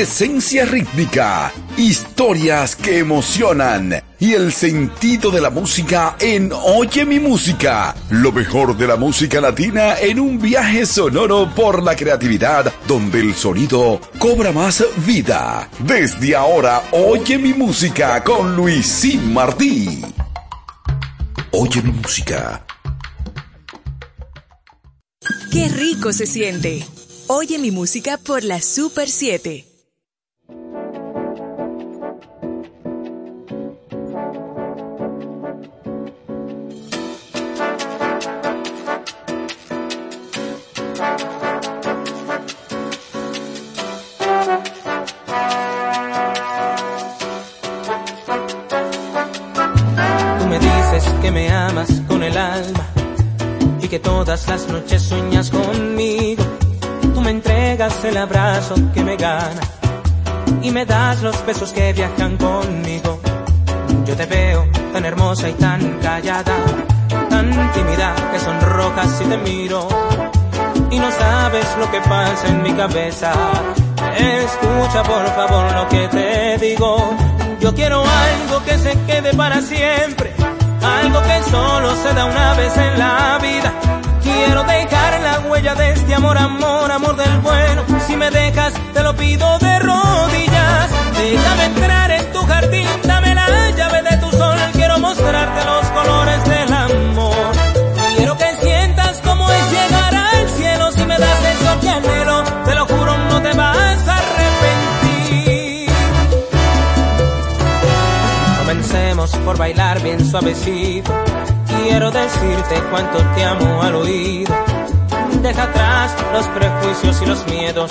esencia rítmica, historias que emocionan y el sentido de la música en Oye mi música. Lo mejor de la música latina en un viaje sonoro por la creatividad donde el sonido cobra más vida. Desde ahora, Oye mi música con Luisín Martí. Oye mi música. Qué rico se siente. Oye mi música por la Super 7. Los besos que viajan conmigo. Yo te veo tan hermosa y tan callada, tan tímida que son rocas si te miro. Y no sabes lo que pasa en mi cabeza. Escucha por favor lo que te digo. Yo quiero algo que se quede para siempre. Algo que solo se da una vez en la vida Quiero dejar la huella de este amor, amor, amor del bueno. Si me dejas, te lo pido de rodillas. Déjame entrar en tu jardín, dame la llave de tu sol. Quiero mostrarte los colores del amor. Quiero que sientas cómo es llegar al cielo. Si me das eso que anhelo, te lo juro, no te vas a arrepentir. Comencemos por bailar bien suavecito quiero decirte cuánto te amo al oído. Deja atrás los prejuicios y los miedos.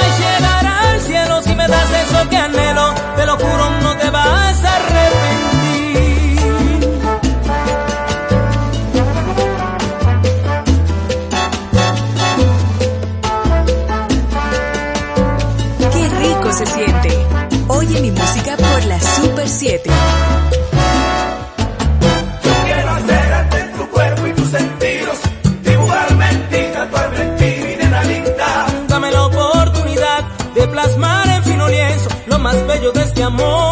como es llegar al cielo. Si me das eso que anhelo, te lo juro, no te vas a arrepentir. Amor,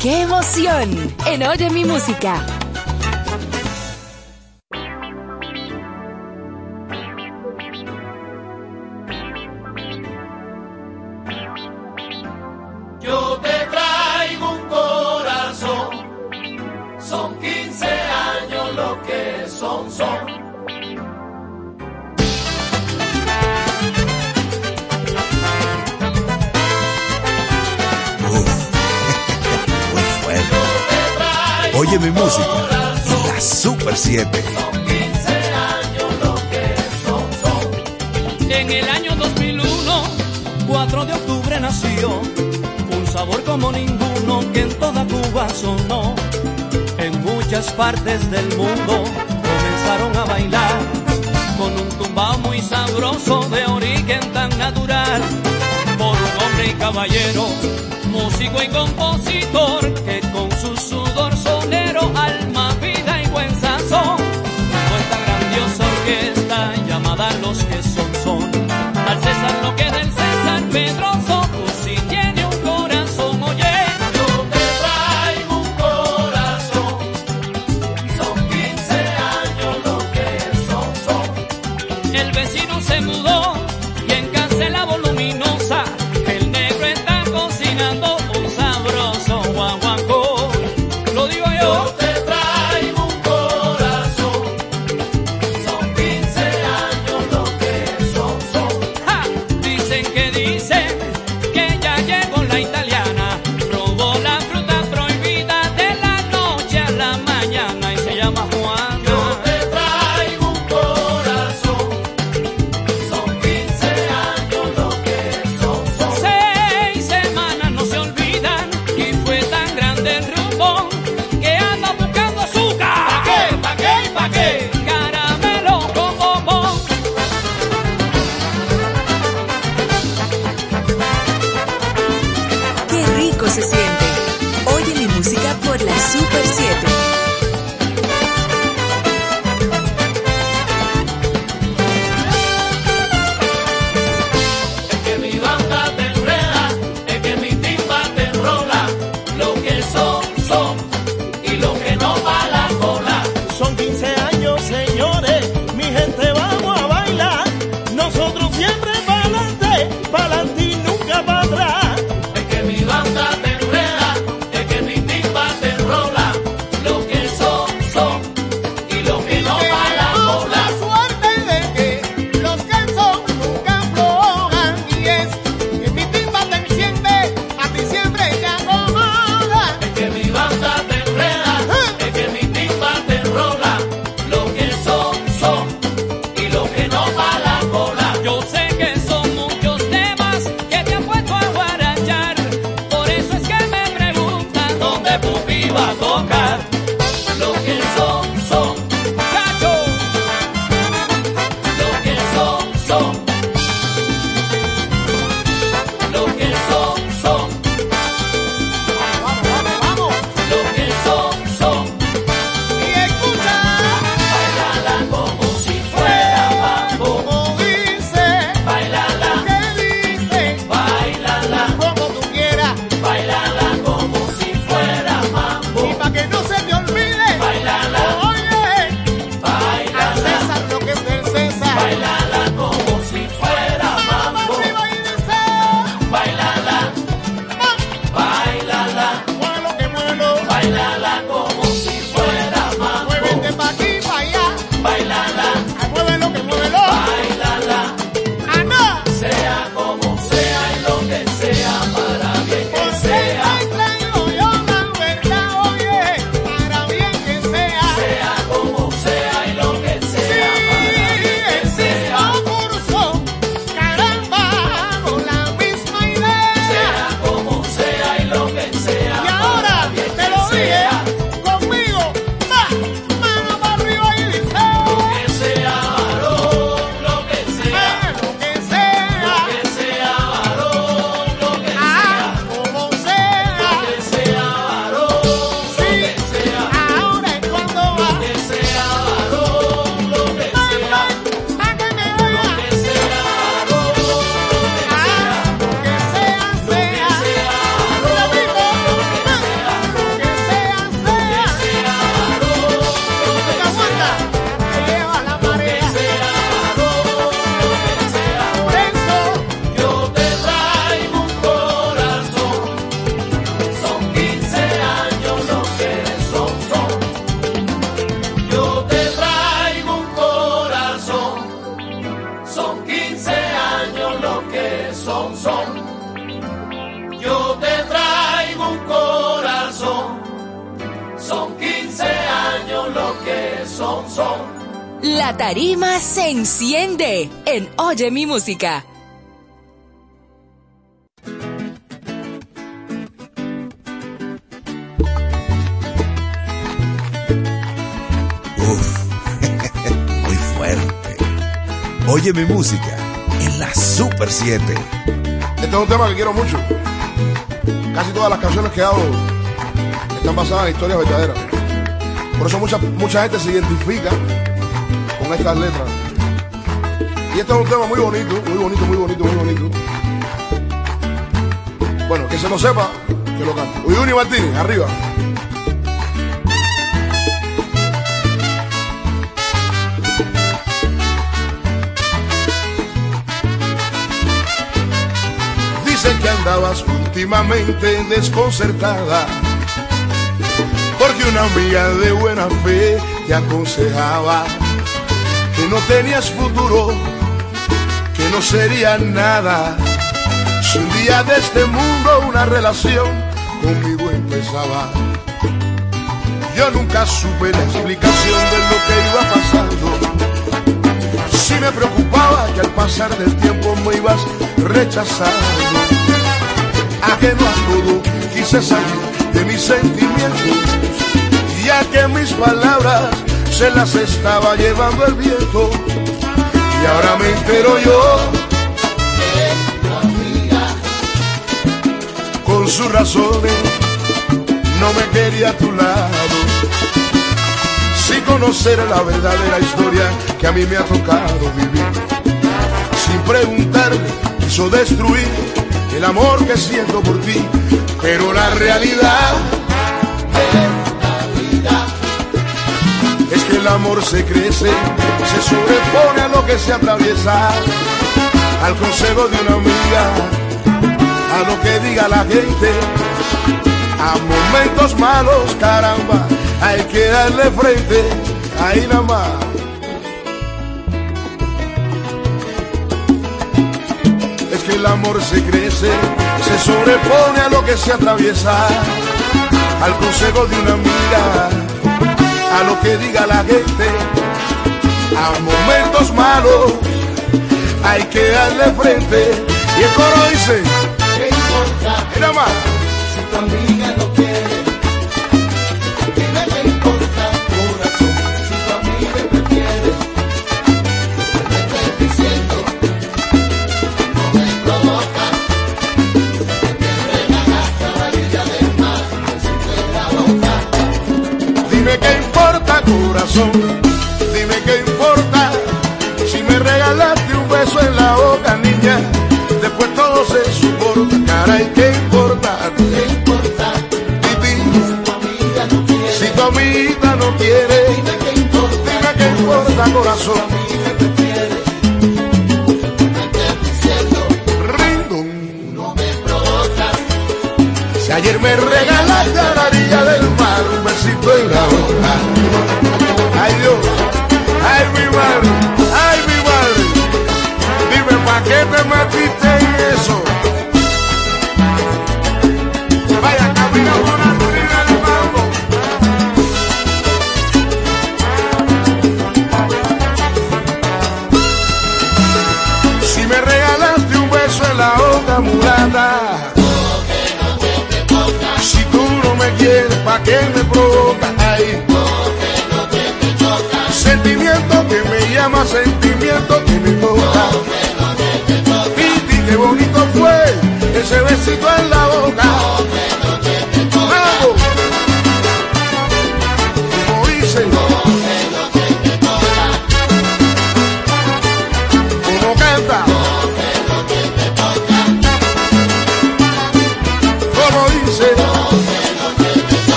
¡Qué emoción! En Oye mi música. Yo te traigo un corazón, son 15 años lo que son, Música. La Super 7. En el año 2001, 4 de octubre nació un sabor como ninguno que en toda Cuba sonó. En muchas partes del mundo comenzaron a bailar con un tumbao muy sabroso de origen tan natural. Por un hombre y caballero, músico y compositor Los que son son. Al César lo que del César Pedroso mi que hago están basadas en historias verdaderas. Por eso mucha, mucha gente se identifica con estas letras. Y este es un tema muy bonito, muy bonito, muy bonito, muy bonito. Bueno, que se lo sepa, que lo cante. Uyuni Martínez, arriba. Dicen que andabas últimamente desconcertada porque una amiga de buena fe te aconsejaba que no tenías futuro, que no sería nada. Si un día de este mundo una relación conmigo empezaba, yo nunca supe la explicación de lo que iba pasando. Si me preocupaba que al pasar del tiempo me ibas rechazando, ajeno a todo, quise salir de mis sentimientos, ya que mis palabras se las estaba llevando el viento. Y ahora me entero yo con sus razones, no me quería a tu lado. Sin conocer la verdadera historia que a mí me ha tocado vivir. Sin preguntarle, quiso destruir el amor que siento por ti pero la realidad es que el amor se crece, se sobrepone a lo que se atraviesa, al consejo de una amiga, a lo que diga la gente, a momentos malos, caramba, hay que darle frente, ahí nada más. El amor se crece, se sobrepone a lo que se atraviesa, al consejo de una amiga, a lo que diga la gente, a momentos malos hay que darle frente. Y el coro dice, ¿qué importa? Mira más. Quiere, dime qué importa, dime qué importa, corazón. amiga prefiere, te estoy diciendo, Rindon. no me provocas. Si ayer me regalaste la orilla del mar un besito en la boca. Ay Dios, ay mi madre, ay mi madre. Dime, ¿pa' qué te metiste en eso? Provoca? Sentimiento que me llama, sentimiento que me toca. Piti, qué bonito fue ese besito en la boca.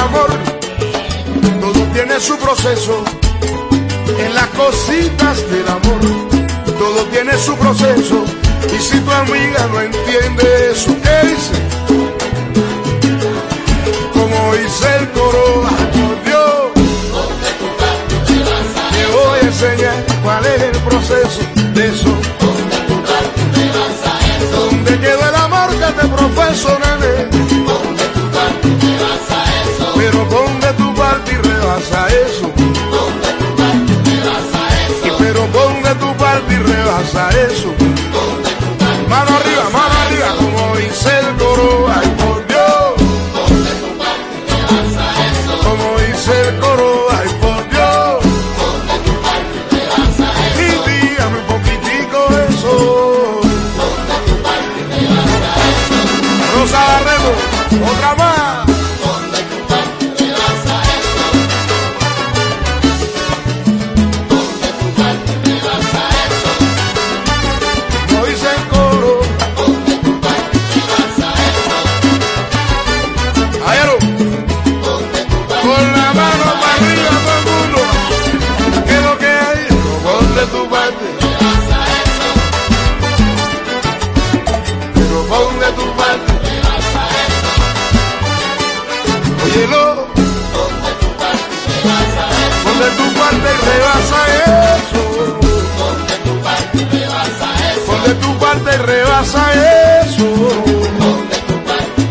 Amor, todo tiene su proceso. En las cositas del amor, todo tiene su proceso. Y si tu amiga no entiende eso, ¿qué dice? Como dice el coro, ay, por Dios, te voy a enseñar cuál es el proceso de eso. ¿Dónde quedó el amor que te profeso, nene? Rebasa eso. pasa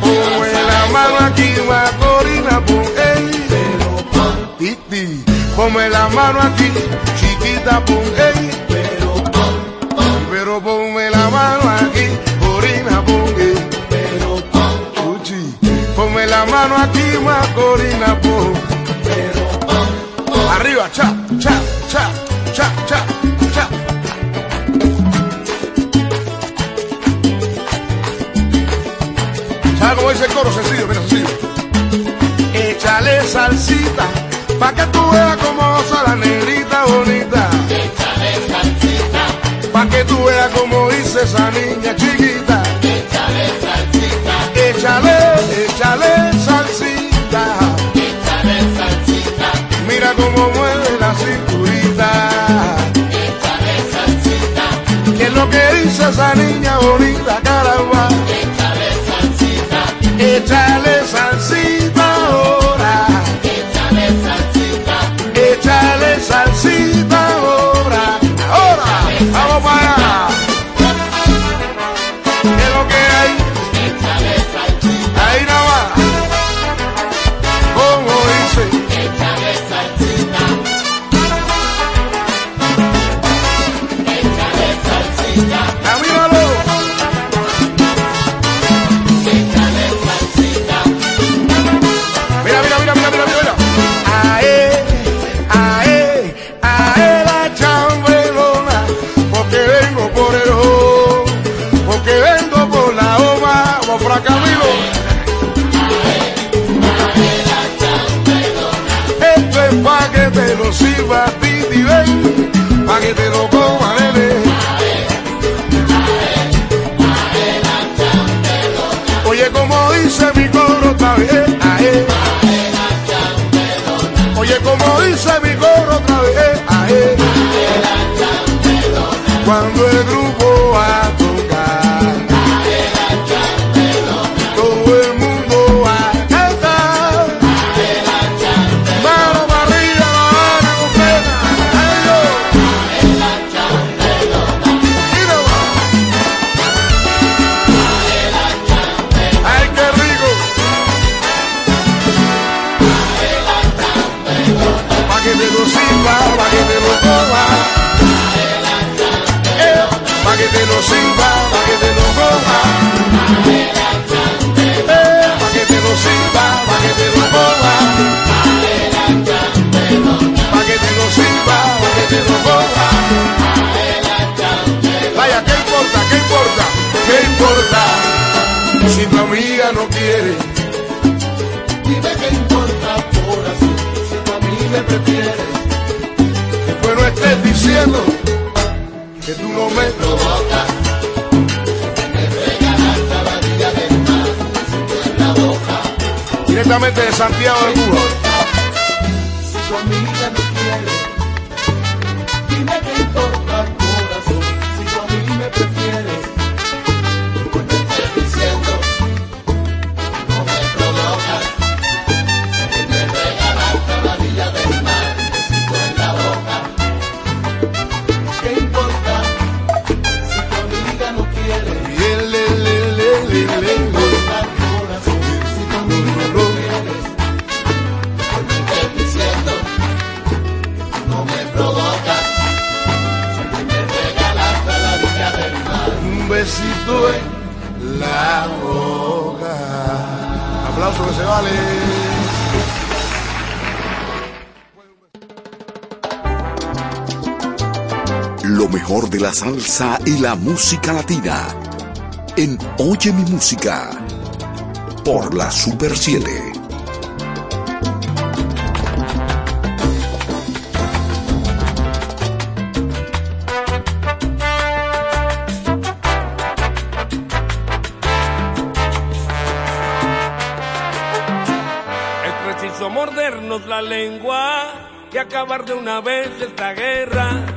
Ponme la mano aquí, va Corina, pon ey. Pero pon. Titi, ponme la mano aquí, chiquita, pon ey. Pero pon. Pero ponme la mano aquí, Corina, pon ey. Pero pon. Ponme la mano aquí, va Corina, pon. Pero pon. Arriba, cha, cha, cha, cha, cha. como dice el coro, sencillo, mira, sencillo. Échale salsita, pa' que tú veas como goza la negrita bonita. Échale salsita, pa' que tú veas como dice esa niña chiquita. Échale salsita, échale, échale salsita. Échale salsita, mira cómo mueve la cinturita. Échale salsita, que es lo que dice esa niña bonita, caramba. de lo importa si tu amiga no quiere? Dime qué importa por así si tu amiga prefiere. Después no estés diciendo que tú no me provocas. Directamente de Santiago de Cuba. la salsa y la música latina en Oye mi música por la Super 7. la lengua y acabar de una vez esta guerra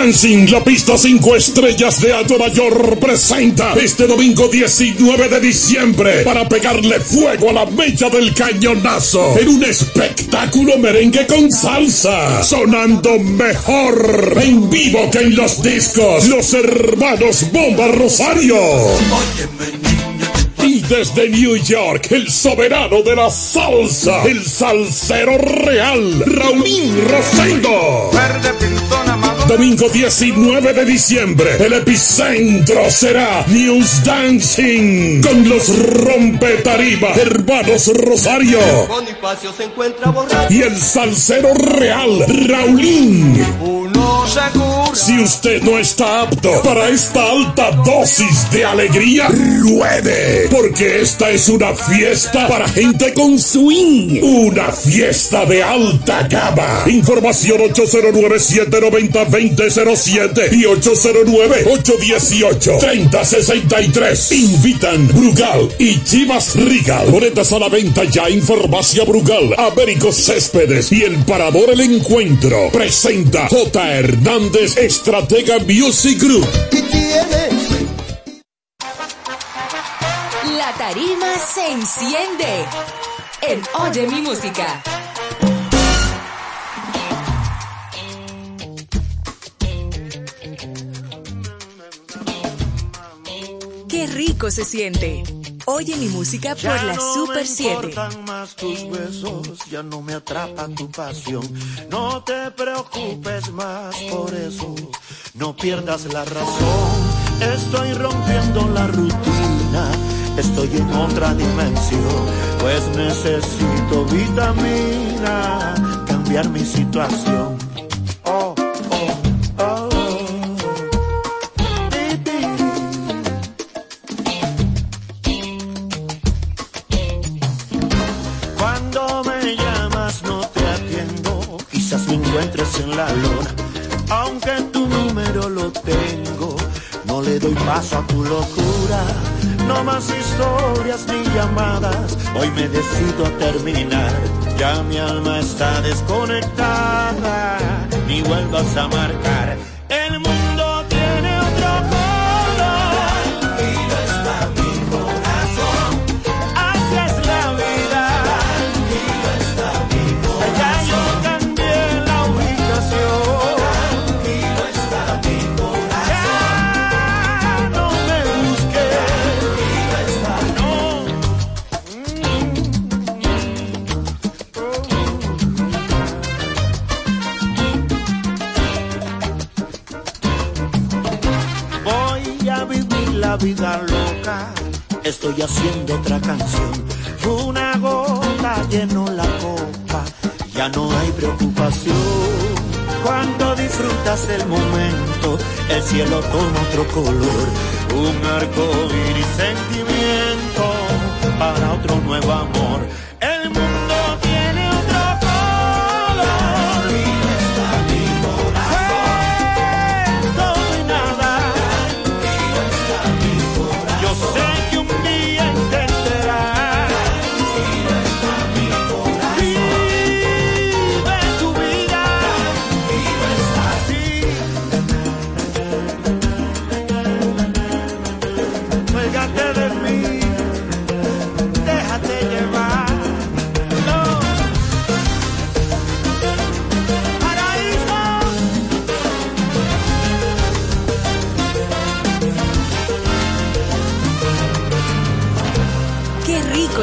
Dancing, la pista 5 estrellas de Alto Mayor, presenta este domingo 19 de diciembre para pegarle fuego a la mecha del cañonazo en un espectáculo merengue con salsa, sonando mejor en vivo que en los discos, los hermanos Bomba Rosario. Y desde New York, el soberano de la salsa, el salsero real, Raulín Rosendo. Domingo 19 de diciembre, el epicentro será News Dancing con los rompetarima hermanos Rosario y el salsero real Raulín. Si usted no está apto para esta alta dosis de alegría, ruede, porque esta es una fiesta para gente con swing, una fiesta de alta gama. Información 809-790-2007 y 809-818-3063. Invitan Brugal y Chivas Regal. Boletas a la venta ya en Brugal, Américo Céspedes y el Parador El Encuentro. Presenta J. Hernández Estratega Music Group. La tarima se enciende en Oye mi música. Qué rico se siente. Oye mi música por Ya la no Super me 7. importan más tus besos, ya no me atrapa tu pasión. No te preocupes más por eso, no pierdas la razón. Estoy rompiendo la rutina, estoy en otra dimensión, pues necesito vitamina, cambiar mi situación. Hoy me decido a terminar. Ya mi alma está desconectada, ni vuelvas a marcar. El vida loca. Estoy haciendo otra canción. Una gota llenó la copa. Ya no hay preocupación. Cuando disfrutas el momento, el cielo toma otro color. Un arco iris sentimiento para otro nuevo amor.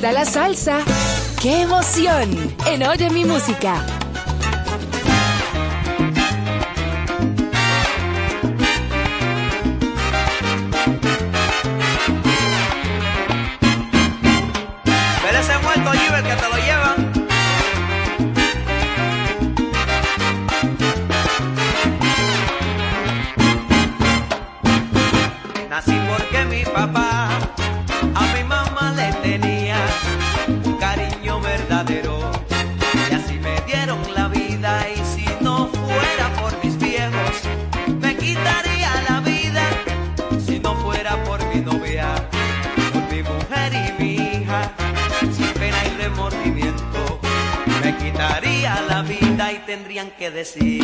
gusta la salsa? ¡Qué emoción! En Oye mi música, decir.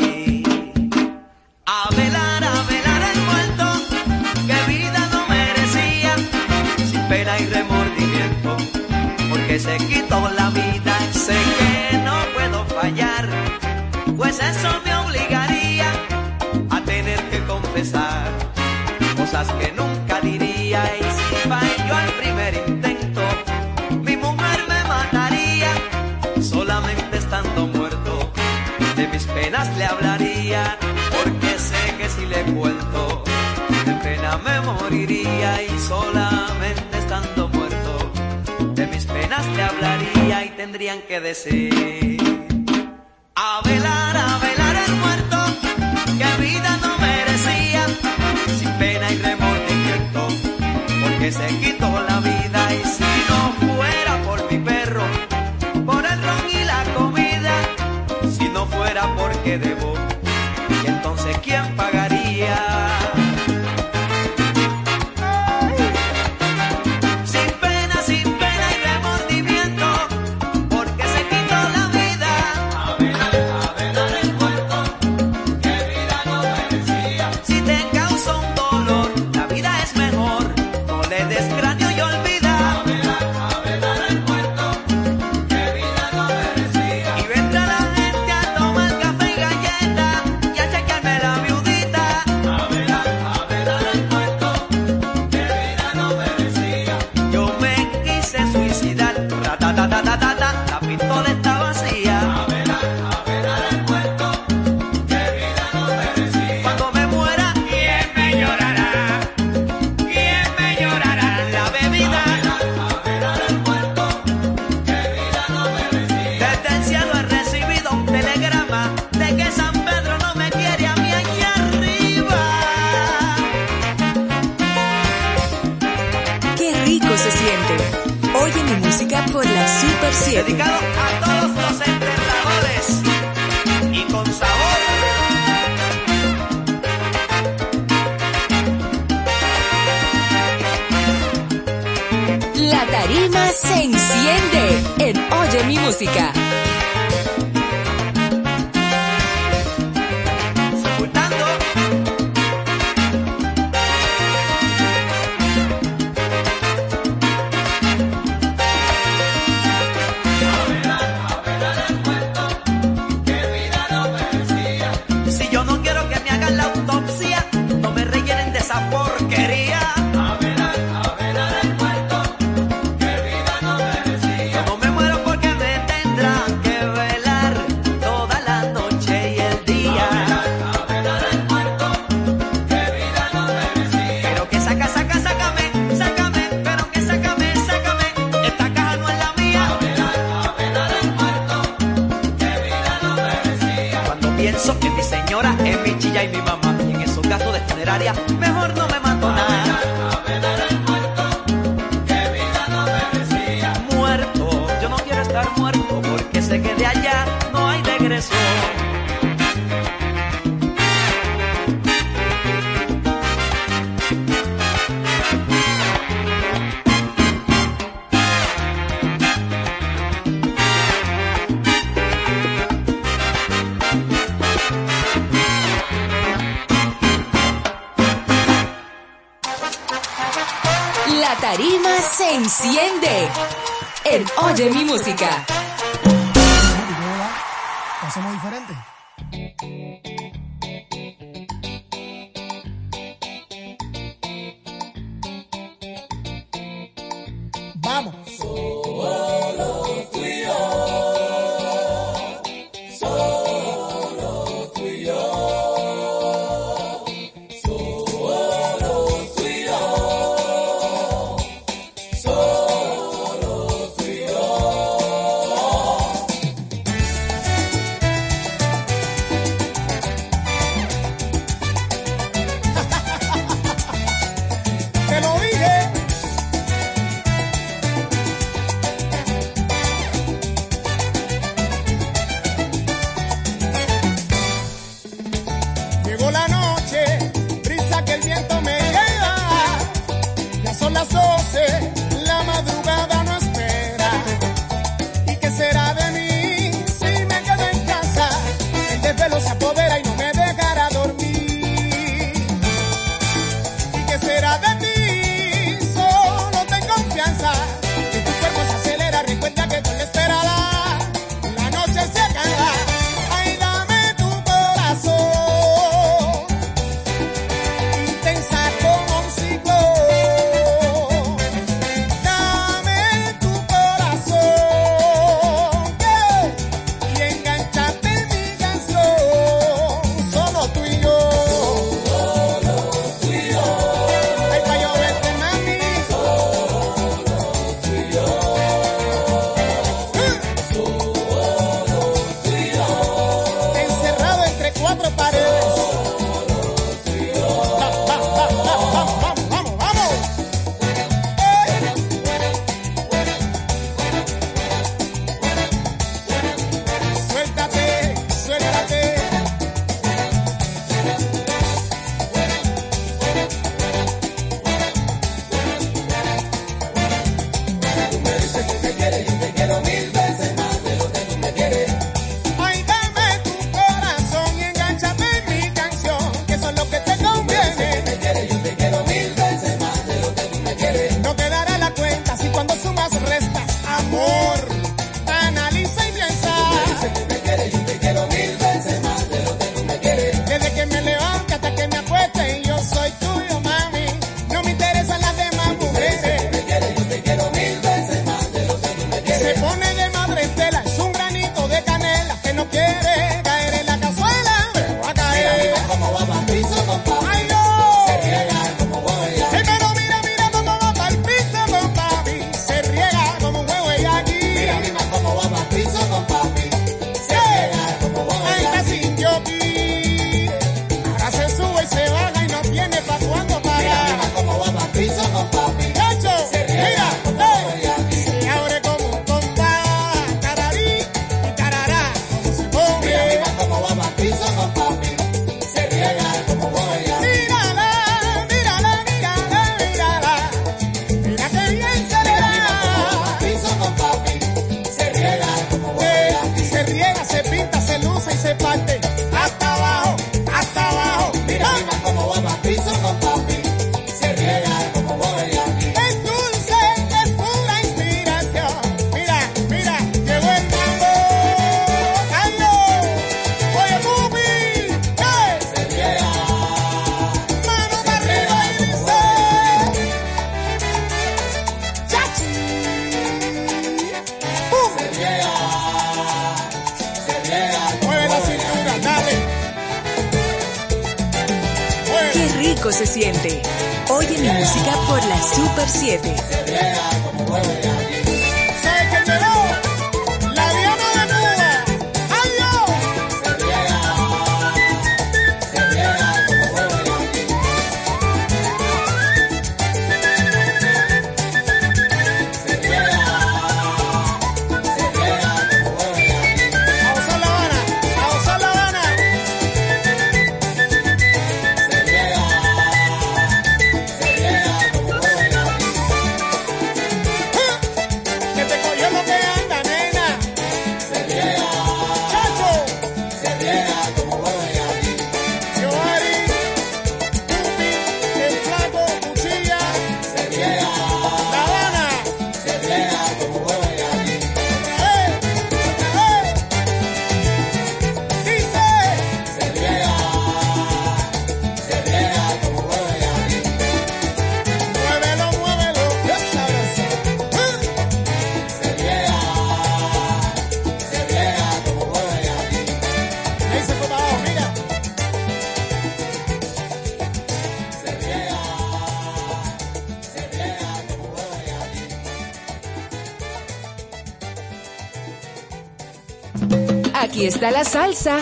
está la salsa.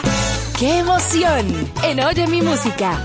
¡Qué emoción! En Oye mi música,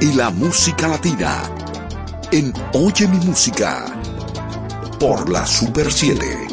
y la música latina en Oye mi música por la Super 7.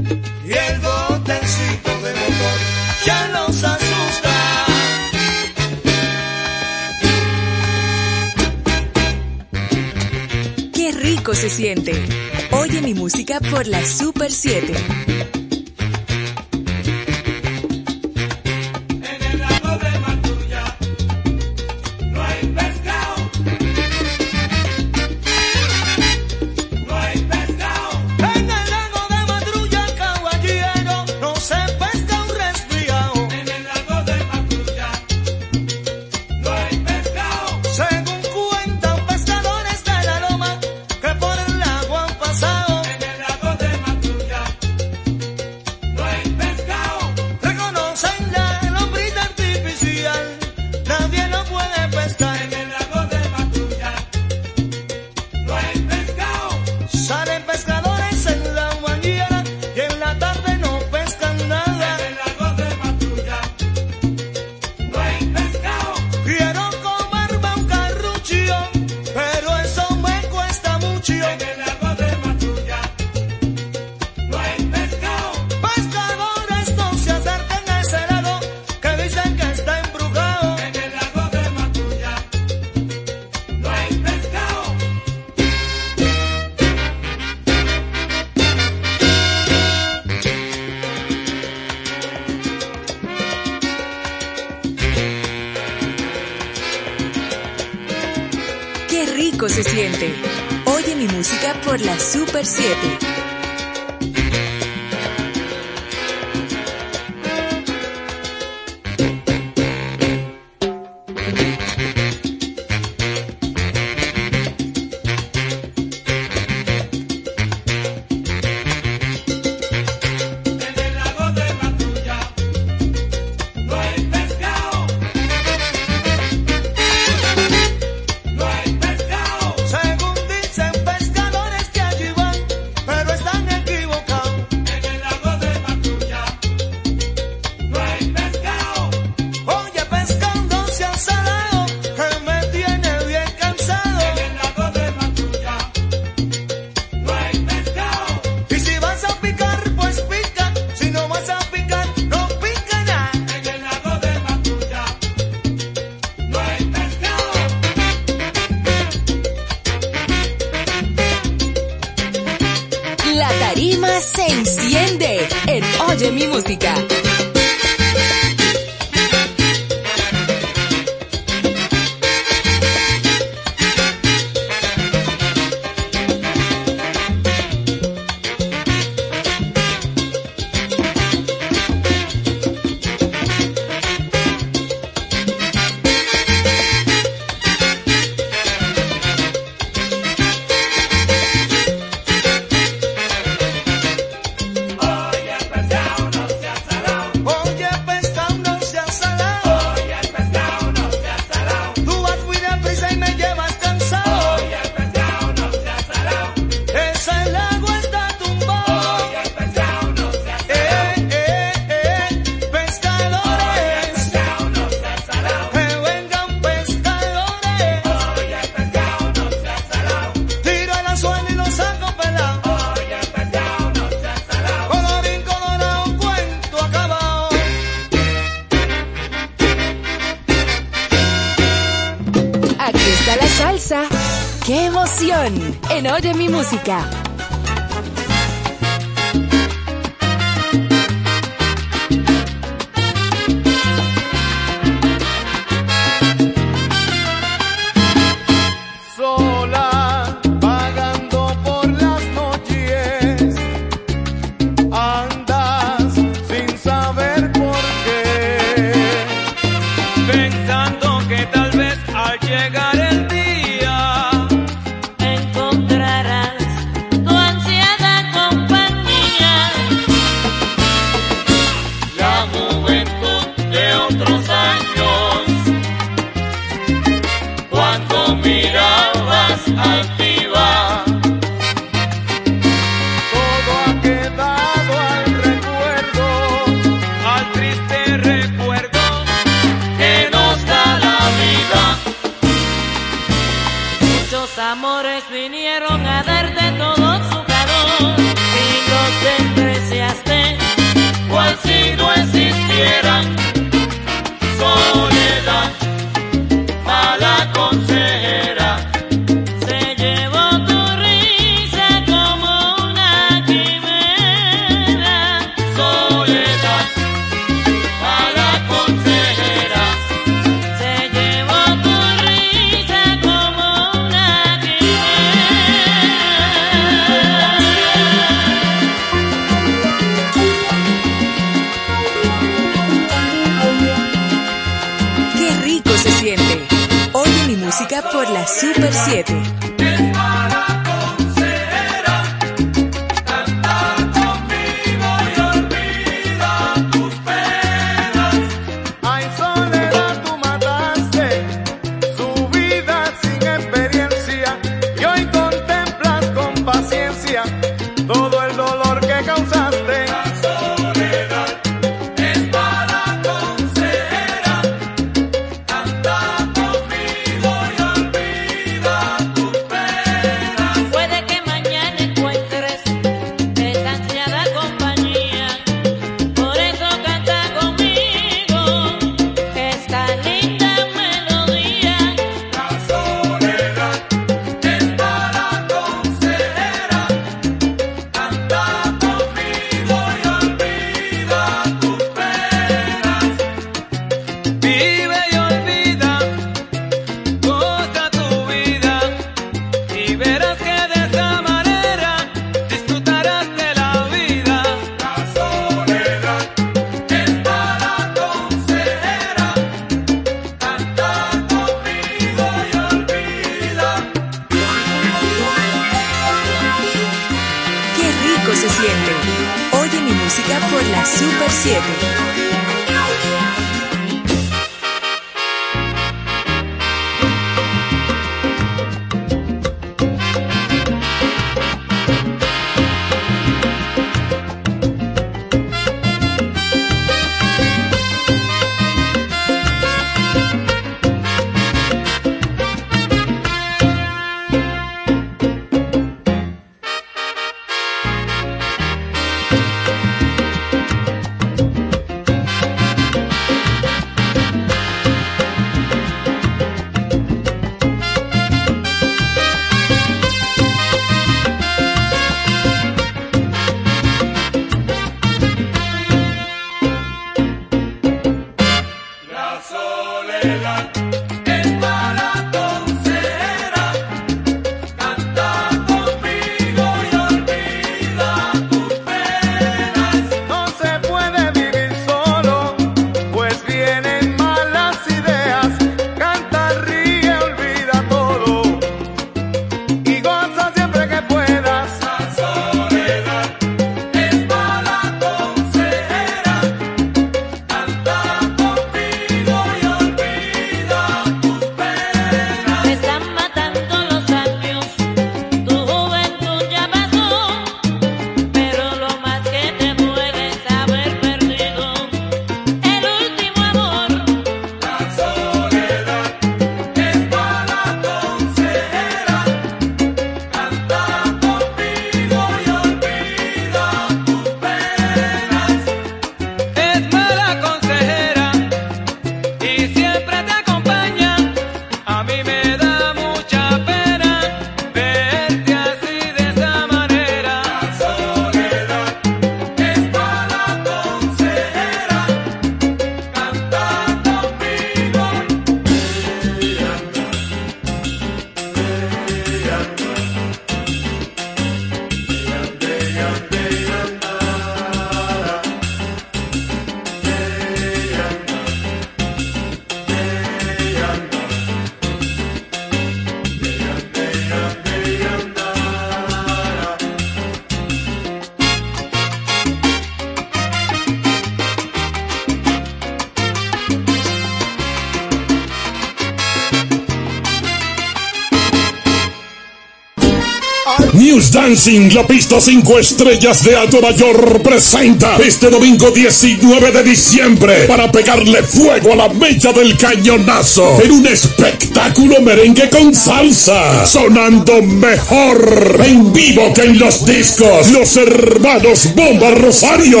Racing, la pista 5 estrellas de Alto Mayor presenta este domingo 19 de diciembre para pegarle fuego a la mecha del cañonazo en un espectáculo merengue con salsa, sonando mejor en vivo que en los discos, los hermanos Bomba Rosario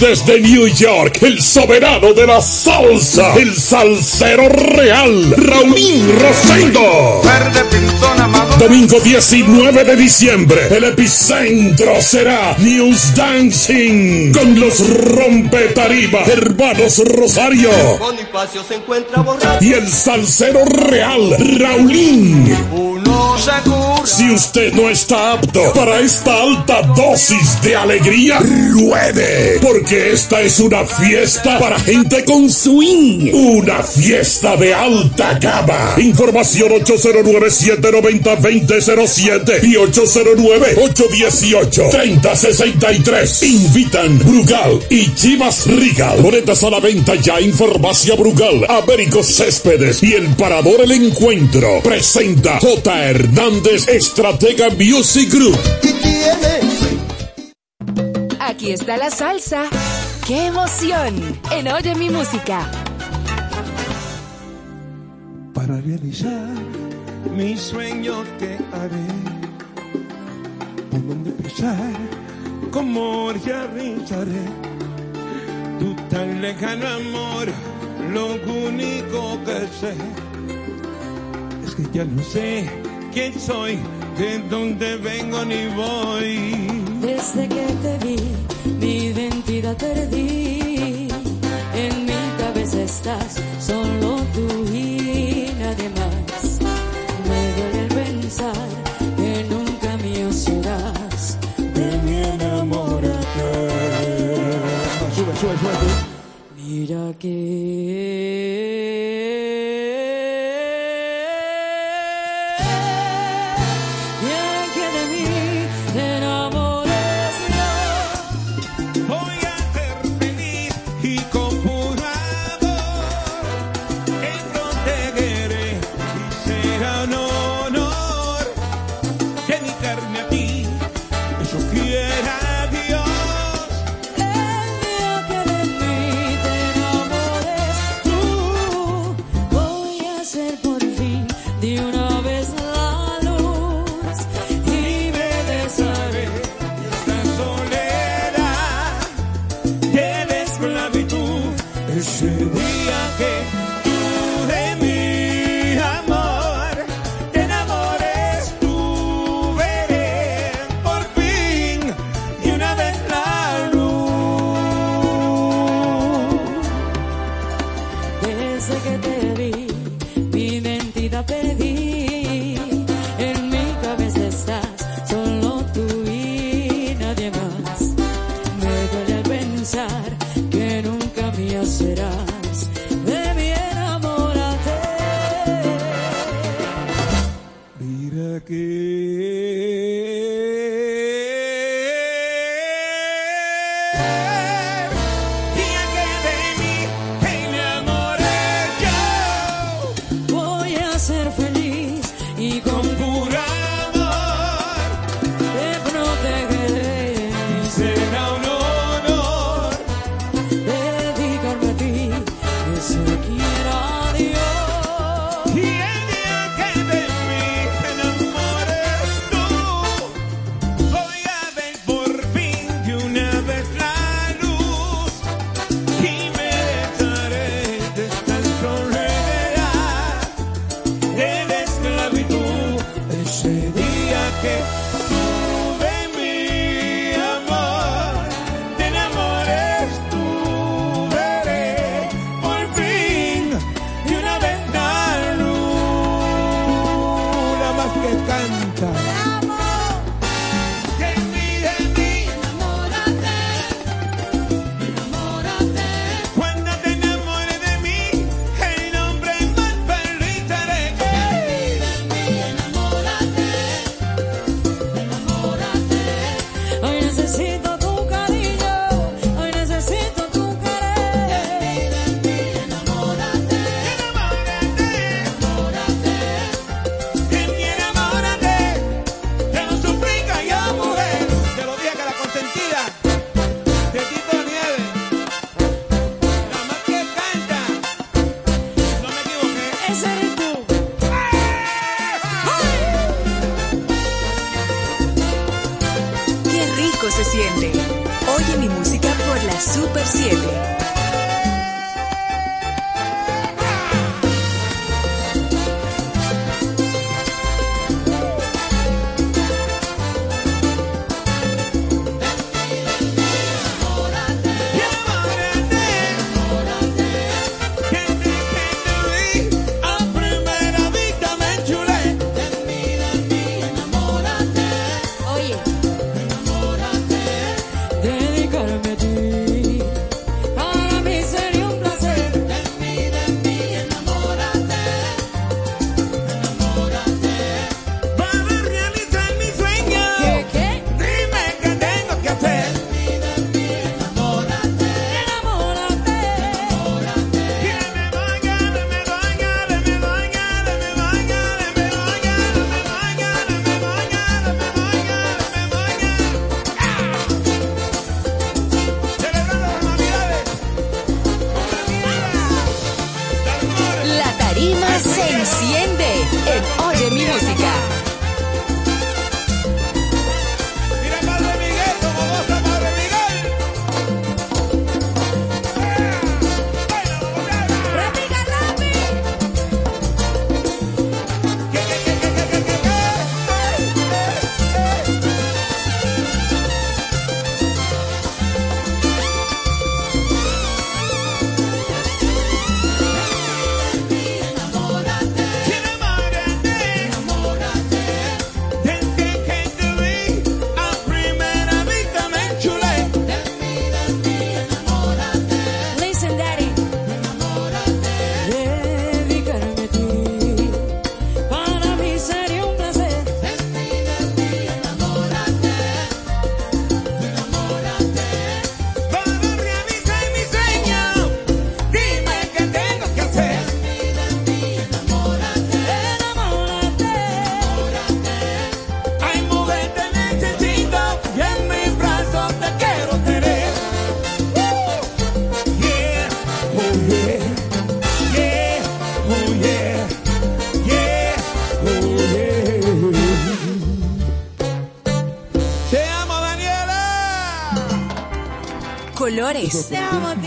desde New York, el soberano de la salsa, el salsero real, Raulín Rosendo. Domingo 19 de diciembre, el epicentro será News Dancing con los rompetariba hermanos Rosario. Y el salsero real, Raulín. Uno si usted no está apto para esta alta dosis de alegría, ruede, porque esta es una fiesta para gente con swing, una fiesta de alta gama. Información 809-790-2007 y 809-818-3063. Invitan Brugal y Chivas Regal. Boletas a la venta ya en Farmacia Brugal, Américo Céspedes y el Parador El Encuentro. Presenta J. Hernández Estratega Music Group. Aquí está la salsa. ¡Qué emoción! En Oye mi música. Para realizar mi sueño te haré. Por donde empezar, cómo realizaré. Tu tan lejano amor, lo único que sé es que ya no sé quién soy, de dónde vengo ni voy. Desde que te vi, mi identidad perdí. En mi cabeza estás, solo tú y nadie más. Me duele el pensar que nunca mío serás. De mi enamorate. Sube, sube, sube. Mira que.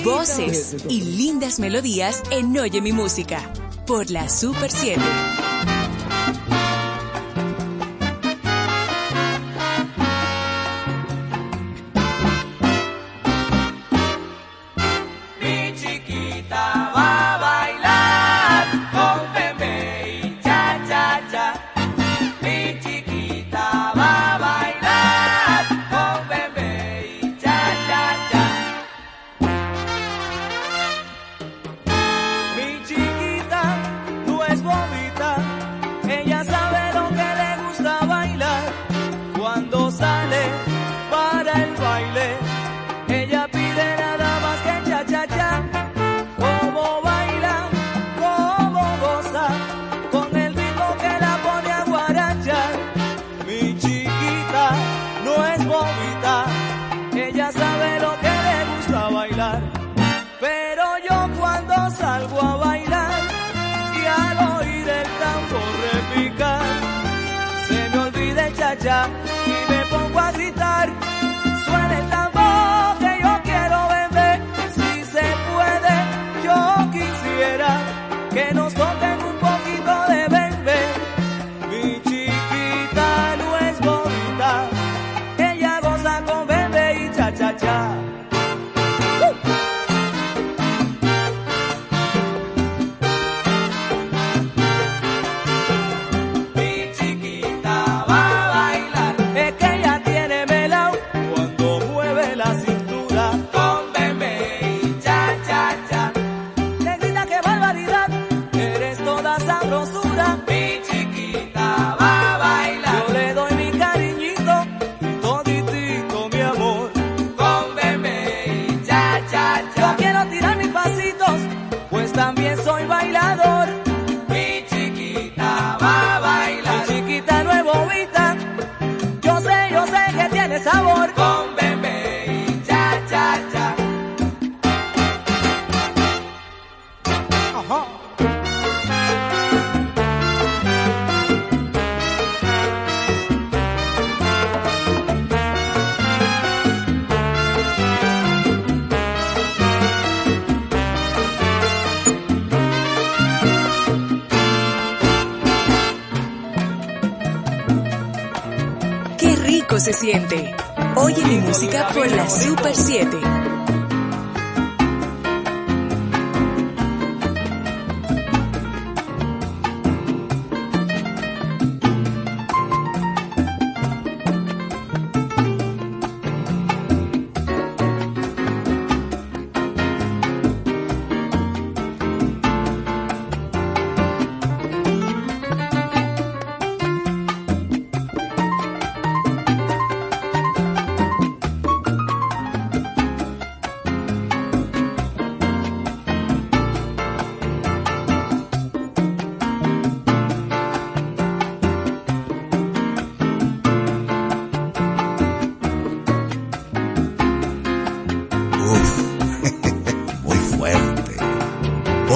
voces y lindas melodías en Oye mi música por la Super 7.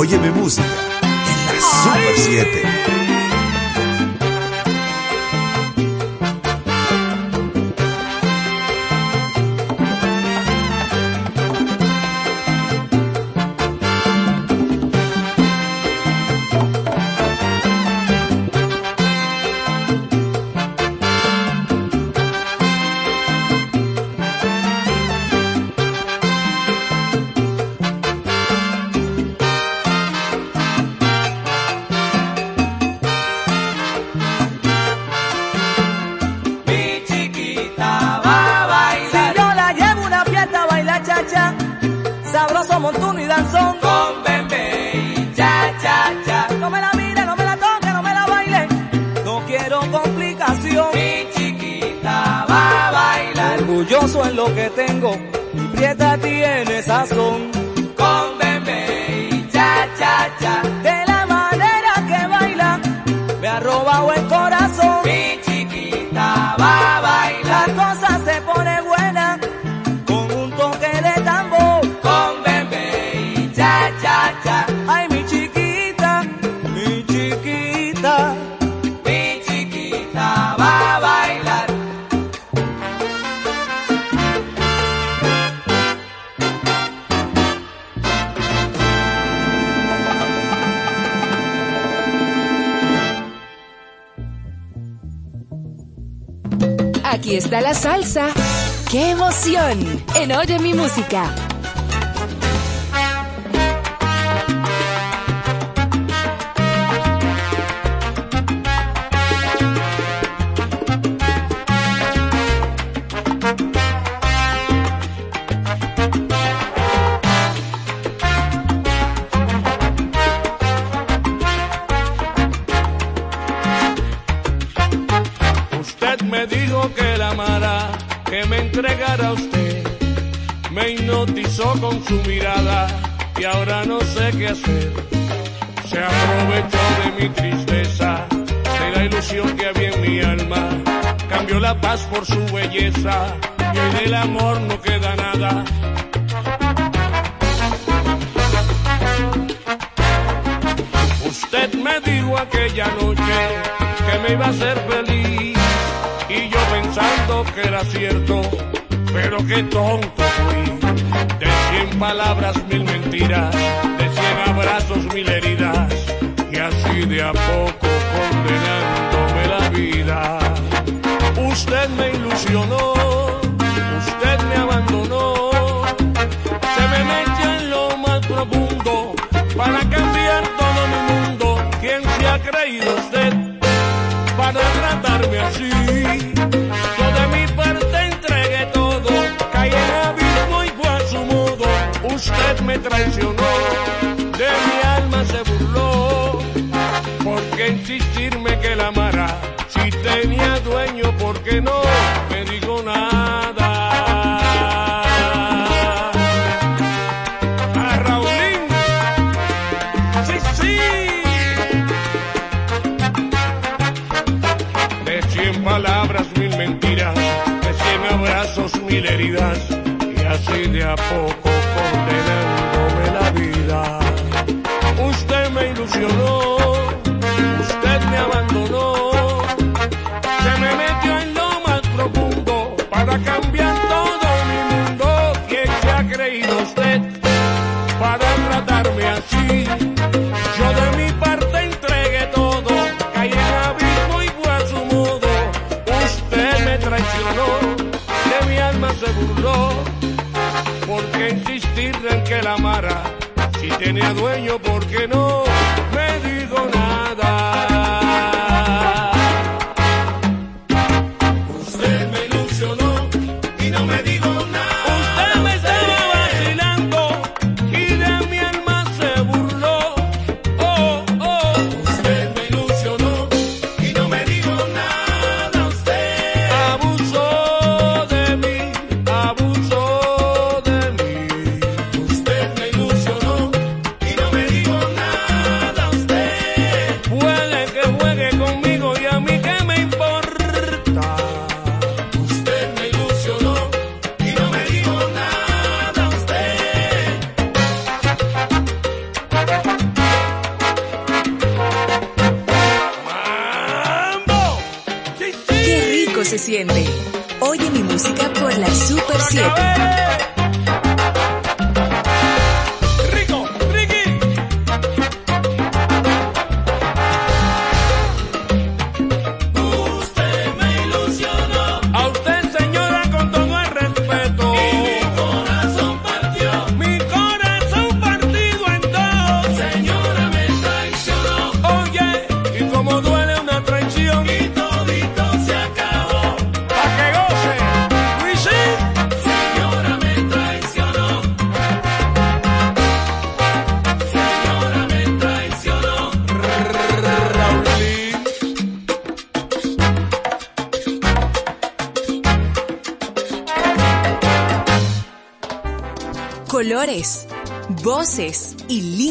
Óyeme música. 7.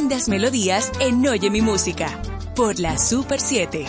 lindas melodías en Oye mi música por la Super 7.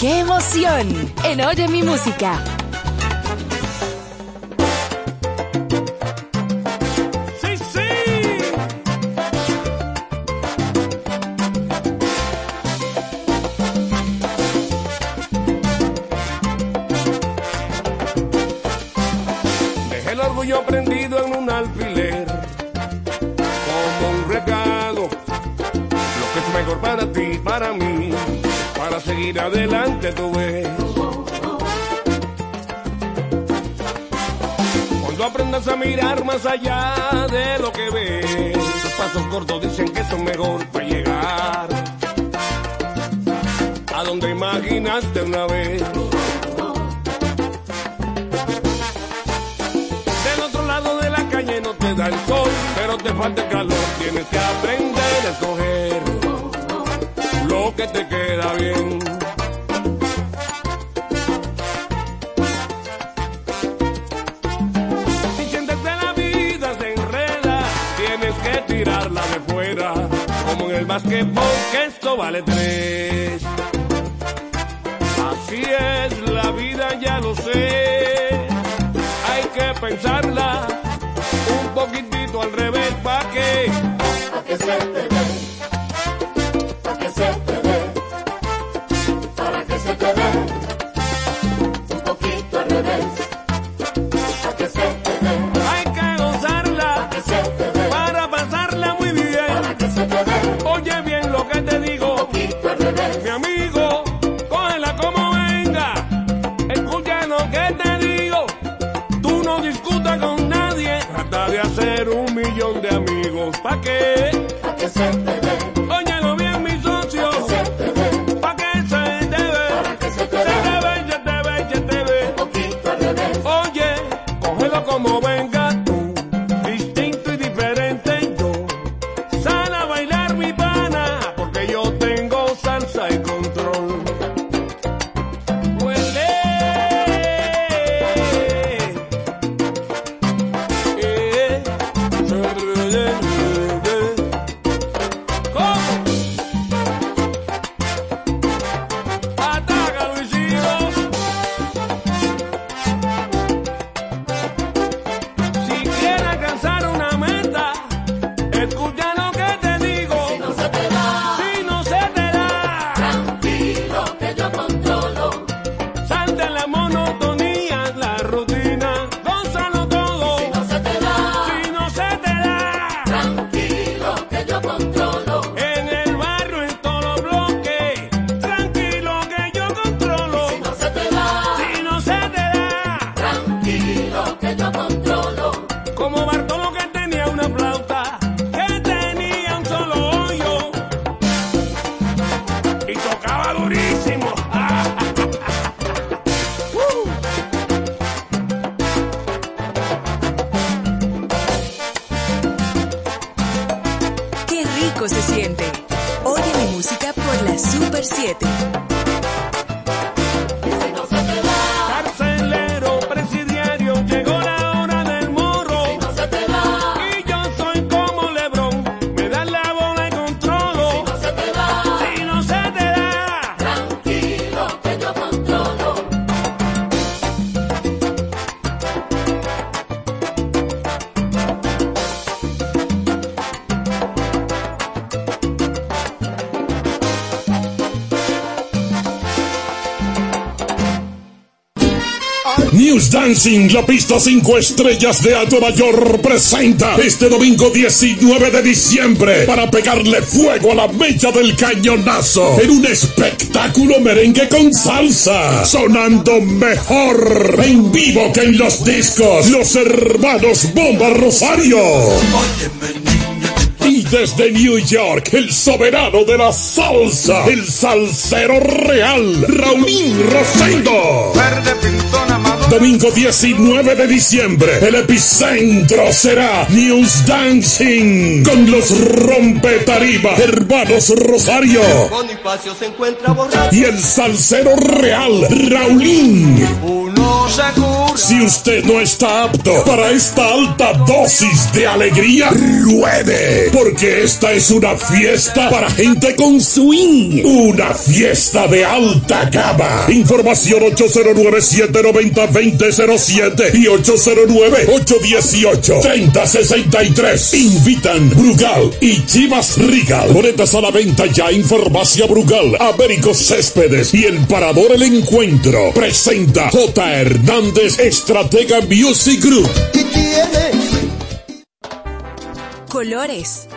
¡Qué emoción! En Oye mi música. salir adelante, tú ves. Cuando aprendas a mirar más allá de lo que ves, los pasos cortos dicen que son mejor para llegar a donde imaginaste una vez. Del otro lado de la calle no te da el sol, pero te falta el calor. Tienes que aprender a escoger lo que te queda bien. basquetbol que esto vale tres. Así es la vida, ya lo sé. Hay que pensarla un poquitito al revés, ¿pa' qué? Pa' que se te Dancing, la pista 5 estrellas de Alto Mayor presenta este domingo 19 de diciembre para pegarle fuego a la mecha del cañonazo en un espectáculo merengue con salsa, sonando mejor en vivo que en los discos, los hermanos Bomba Rosario. Y desde New York, el soberano de la salsa, el salsero real, Raulín Rosendo. Domingo 19 de diciembre, el epicentro será News Dancing con los rompetarima hermanos Rosario Bonifacio se encuentra borracho. y el salsero real Raulín. Uno se. Usted no está apto para esta alta dosis de alegría, ruede, porque esta es una fiesta para gente con swing, una fiesta de alta gama. Información 809-790-2007 y 809-818-3063. Invitan Brugal y Chivas Regal. Boletas a la venta ya en Farmacia Brugal, Américo Céspedes y el Parador El Encuentro. Presenta J. Hernández Estratega Music Group. Colores,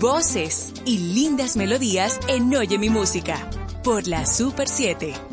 voces y lindas melodías en Oye mi música por la Super 7.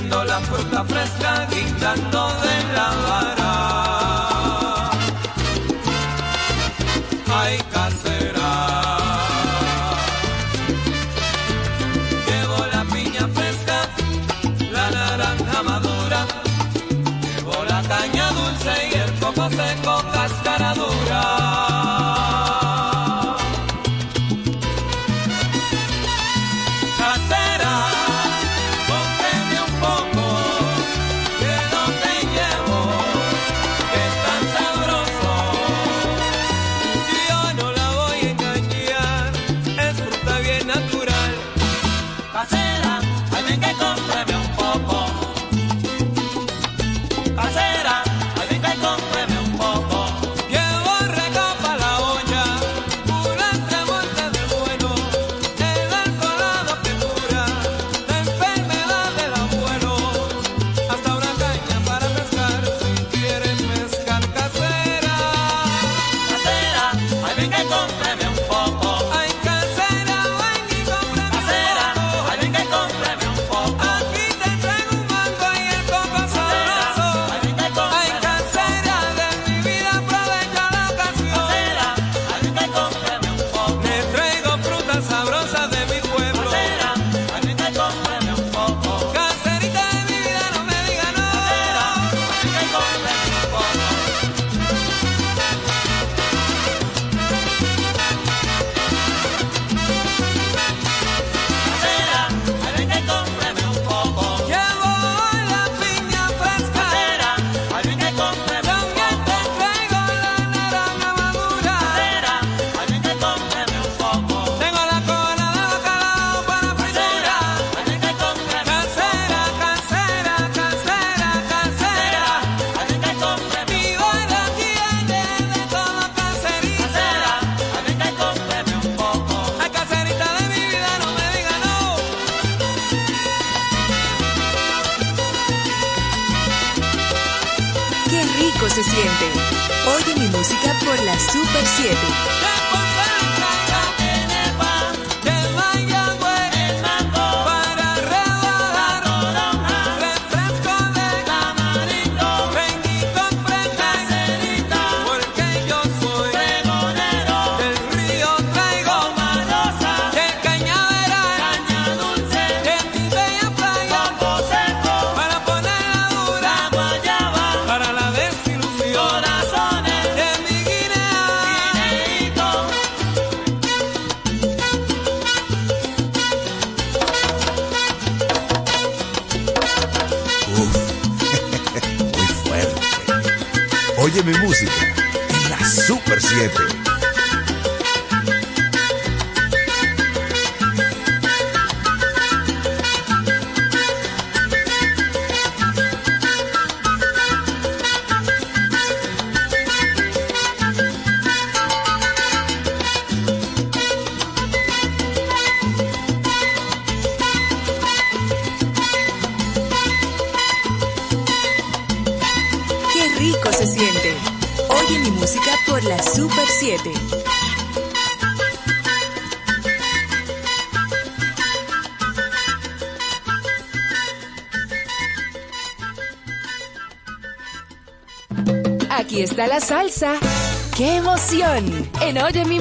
Vendiendo la fruta fresca guindando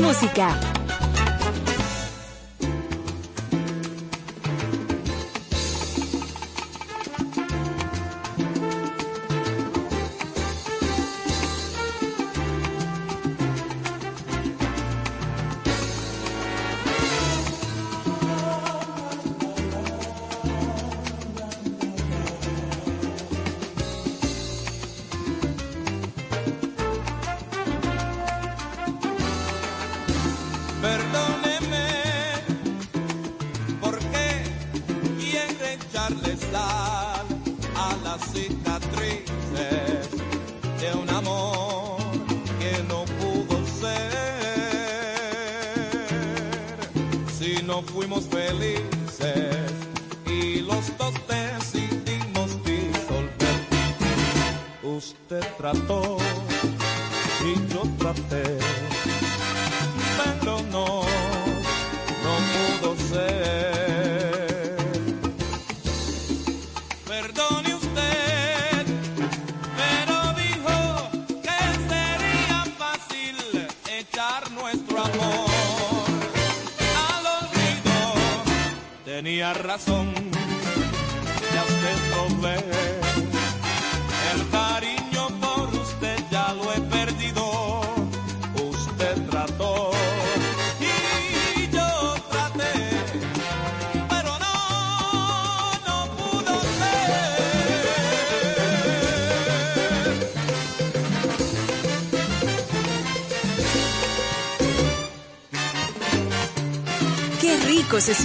música.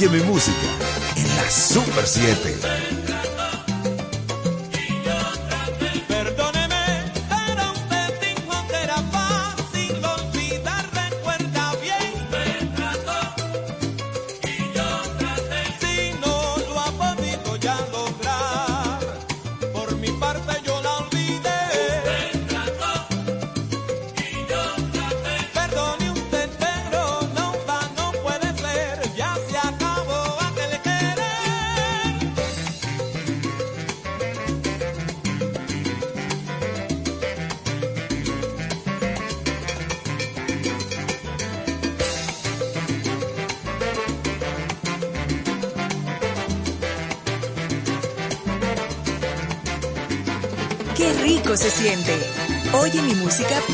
Óyeme música en la Super 7.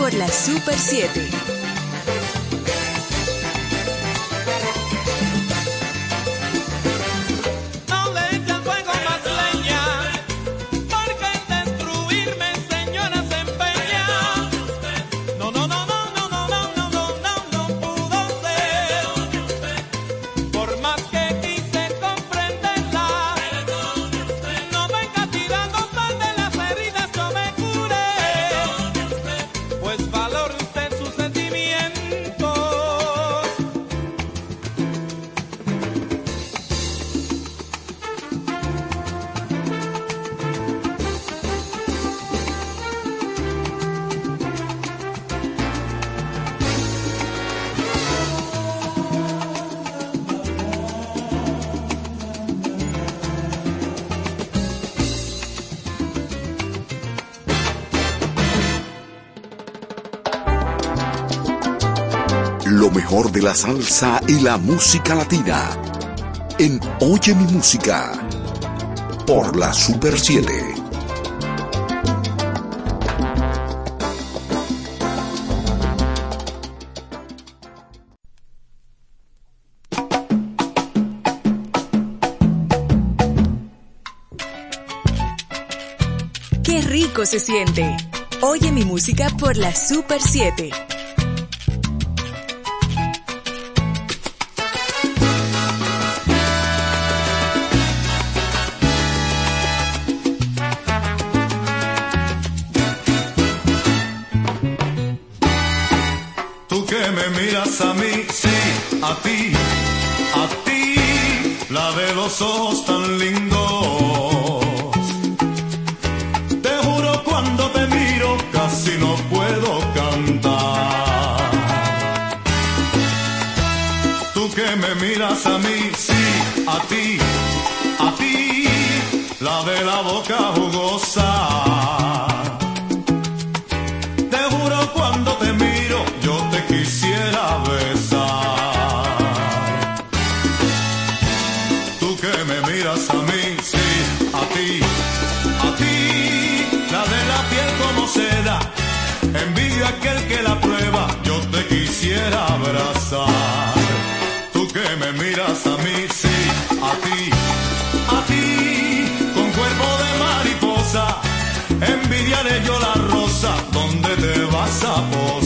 por la Super 7. de la salsa y la música latina en Oye mi música por la Super 7. Qué rico se siente. Oye mi música por la Super 7. los ojos tan lindos. Te juro cuando te miro casi no puedo cantar. Tú que me miras a mí sapos.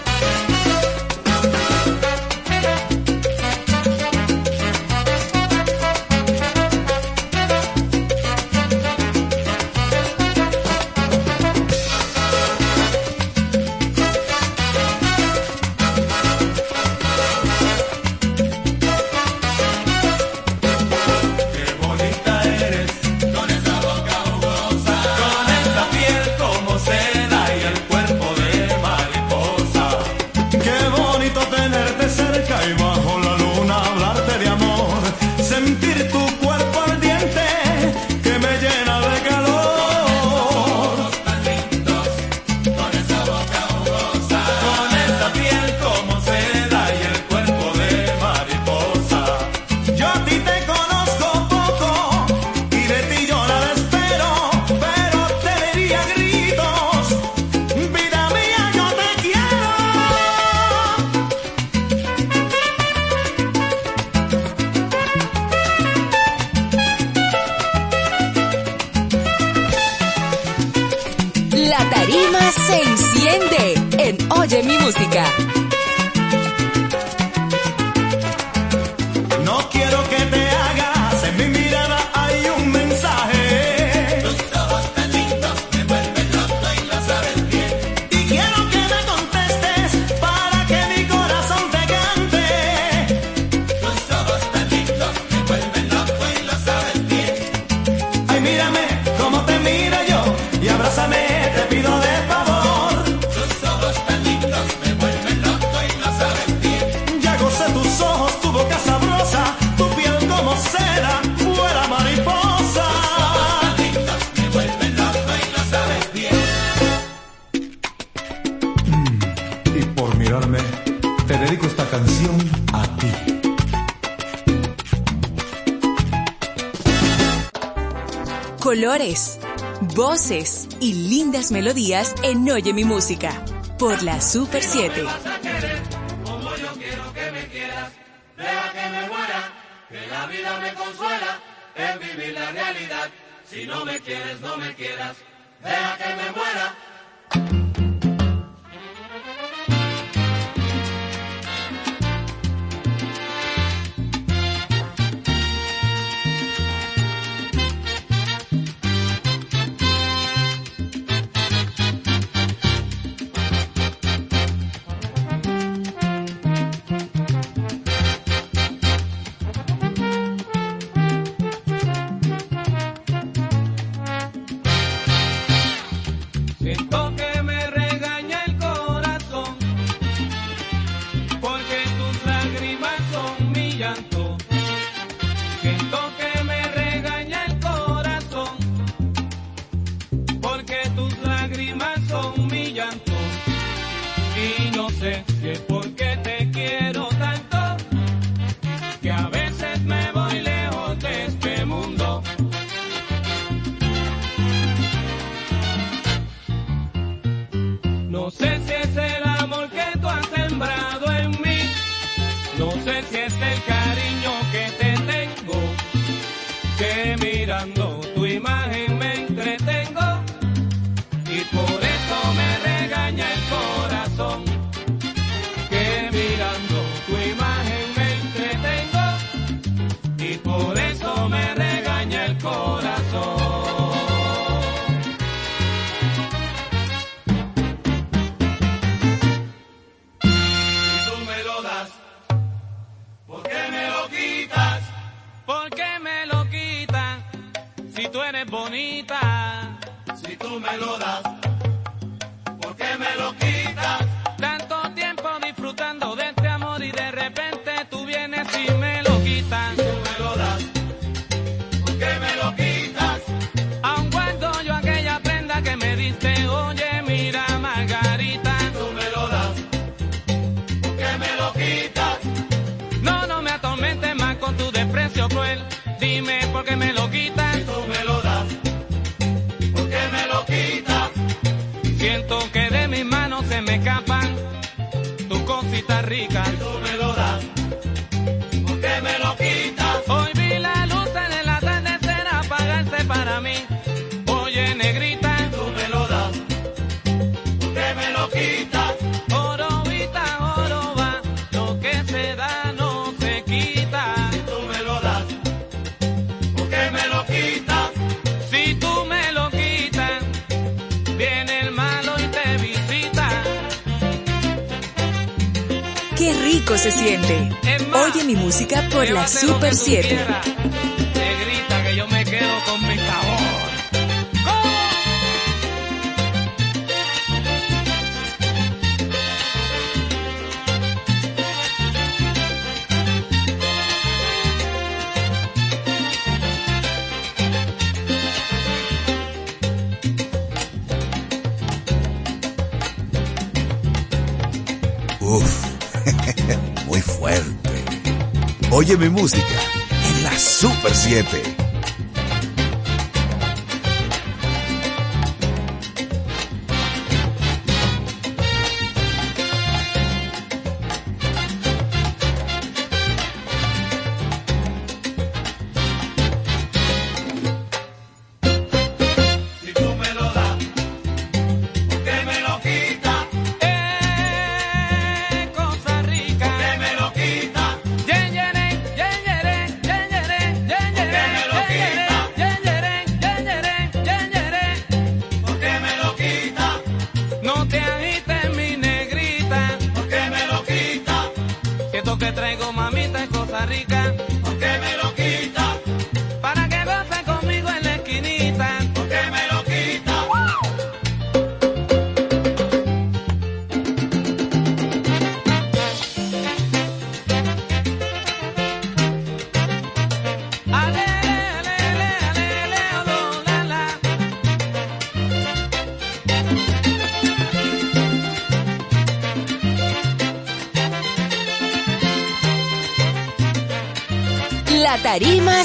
días en Oye mi música por la Super 7. Super 7. grita que yo me quedo con mi Uf, muy fuerte. Oye mi música en la Super 7.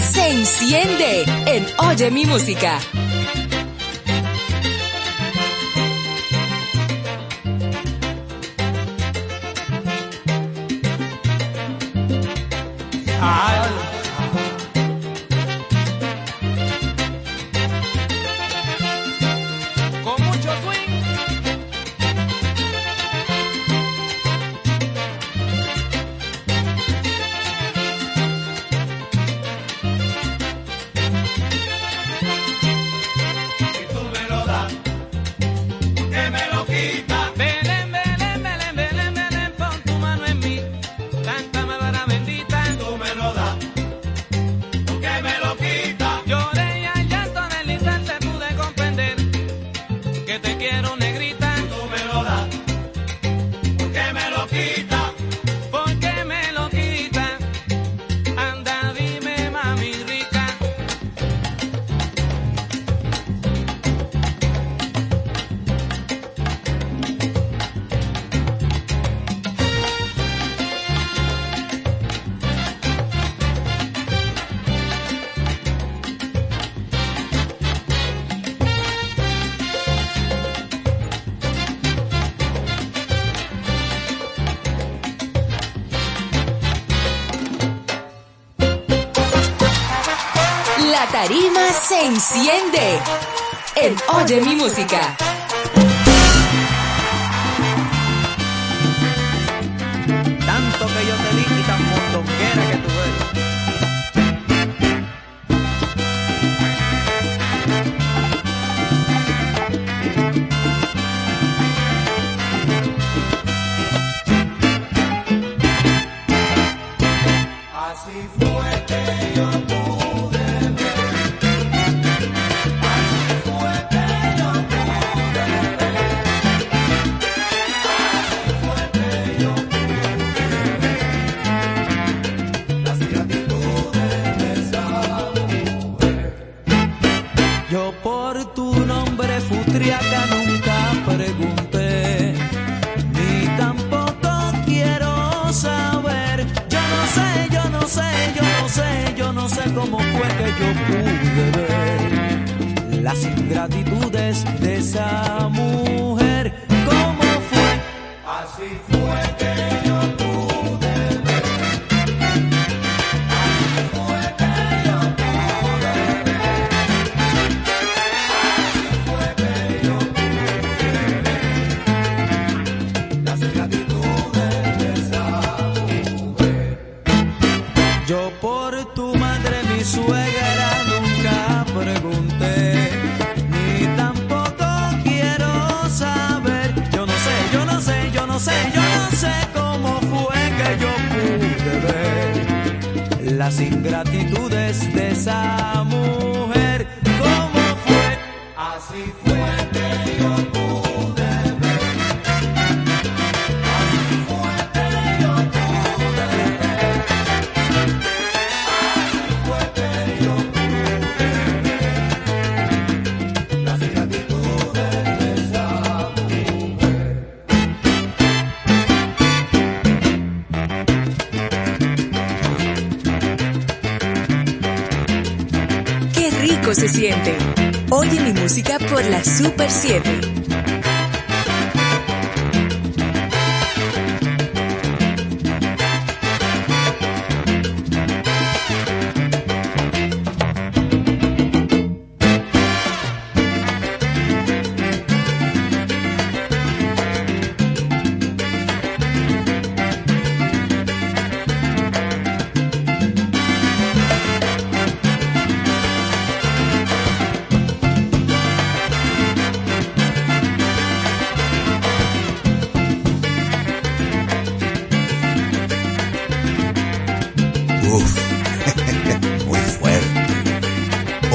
se enciende en Oye mi música. Enciende en Oye mi música.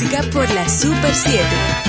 Música por la Super 7.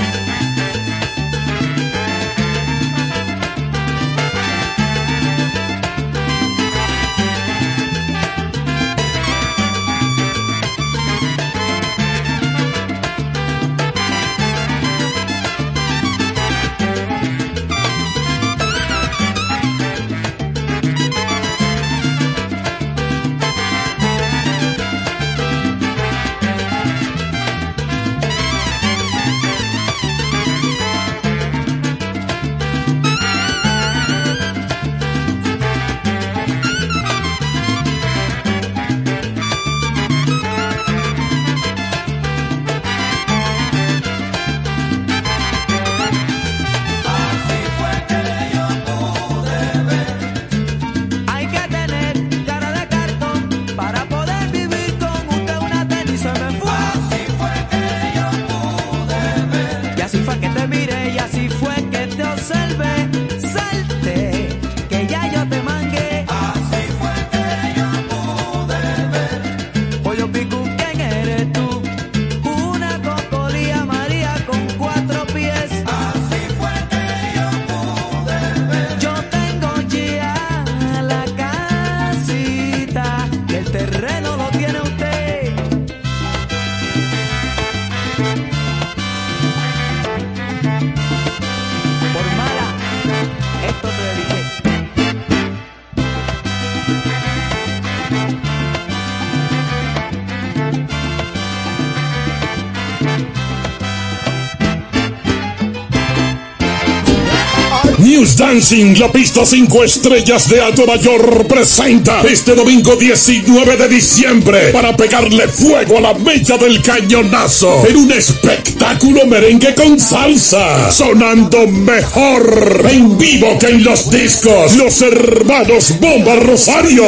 Dancing, la pista 5 estrellas de Alto Mayor presenta este domingo 19 de diciembre para pegarle fuego a la mecha del cañonazo en un espectáculo merengue con salsa, sonando mejor en vivo que en los discos, los hermanos Bomba Rosario.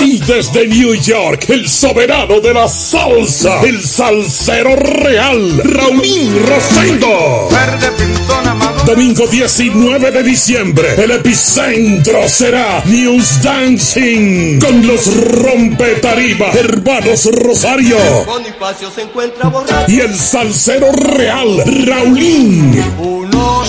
Y desde New York, el soberano de la salsa, el salsero real, Raulín Rosendo. Domingo 19 de diciembre, el epicentro será News Dancing con los rompetarima, hermanos Rosario. Y el salsero real, Raulín. Uno.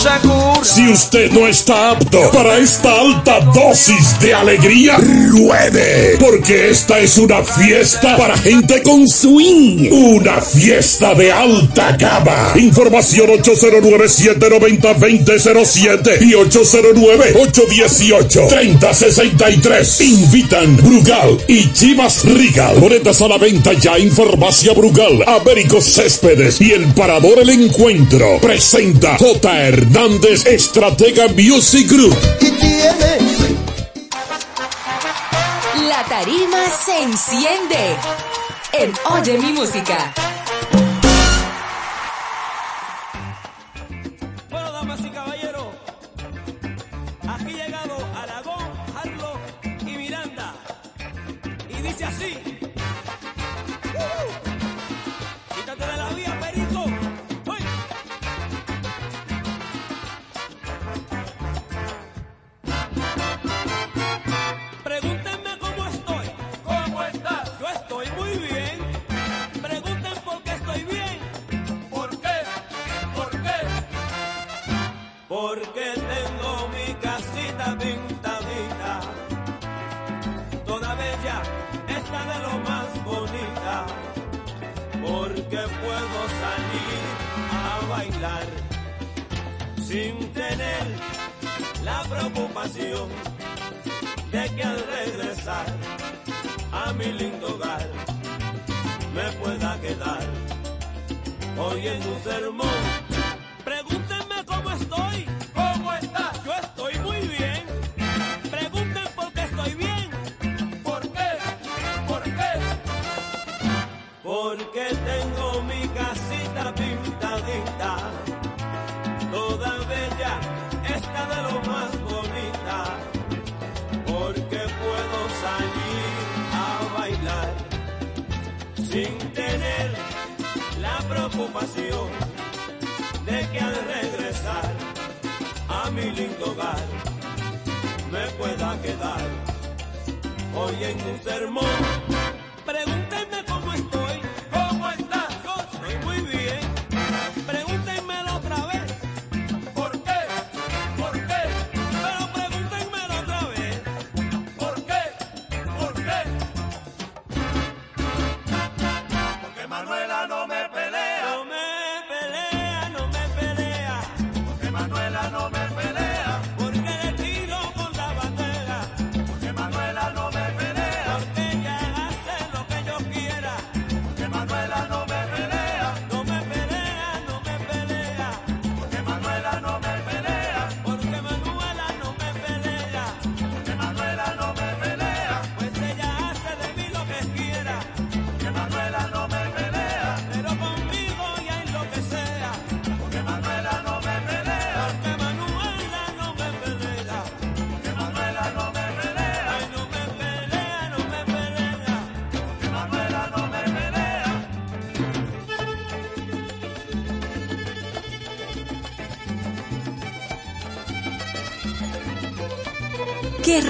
Si usted no está apto para esta alta dosis de alegría, ruede. Porque esta es una fiesta para gente con swing. Una fiesta de alta gama. Información 809-790-2007 y 809-818-3063. Invitan Brugal y Chivas Regal. Boletas a la venta ya en Farmacia Brugal, Américo Céspedes y el Parador El Encuentro. Presenta J. Hernández Estratega Music Group. La tarima se enciende. En Oye mi música. De que al regresar a mi lindo hogar me pueda quedar oyendo un sermón. Pregúntenme cómo estoy. de que al regresar a mi lindo hogar me pueda quedar hoy en un sermón. Pregunta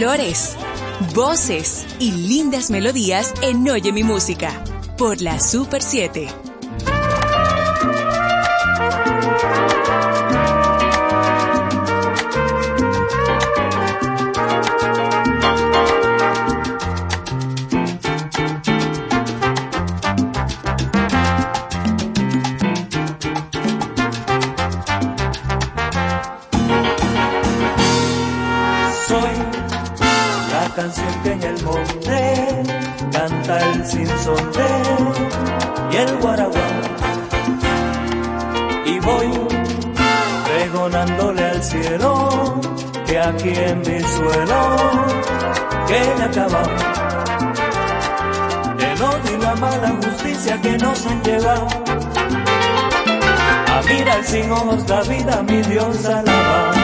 colores, voces y lindas melodías en Oye mi música por la Super 7. aquí en mi suelo que me acabado el odio y la mala justicia que nos han llevado. A mirar sin ojos la vida mi Dios alabado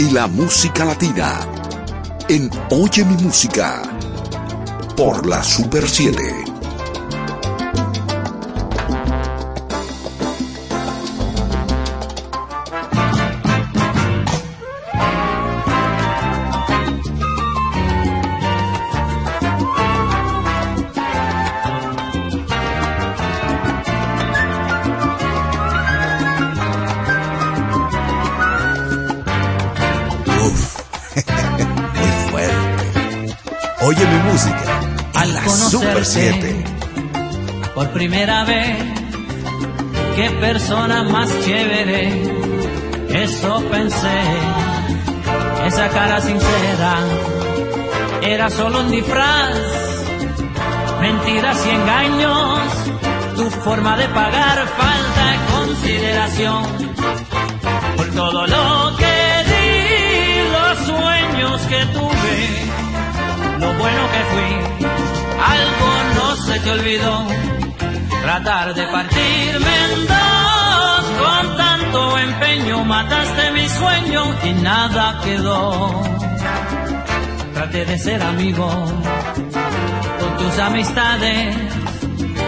y la música latina en Oye mi música por la Super 7. Por primera vez, qué persona más chévere, eso pensé. Esa cara sincera era solo un disfraz, mentiras y engaños, tu forma de pagar falta de consideración por todo lo que di, los sueños que tuve, lo bueno que fui. Al se te olvidó, tratar de partirme en dos, con tanto empeño mataste mi sueño y nada quedó. Traté de ser amigo con tus amistades,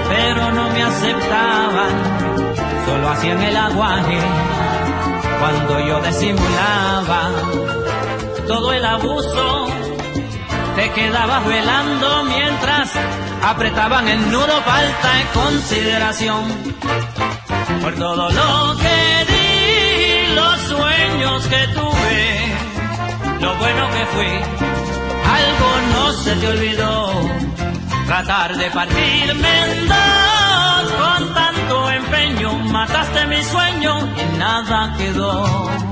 pero no me aceptaban, solo hacían el aguaje cuando yo disimulaba todo el abuso. Te quedabas velando mientras apretaban el nudo, falta de consideración por todo lo que di, los sueños que tuve, lo bueno que fui, algo no se te olvidó, tratar de partirme en dos, con tanto empeño mataste mi sueño y nada quedó.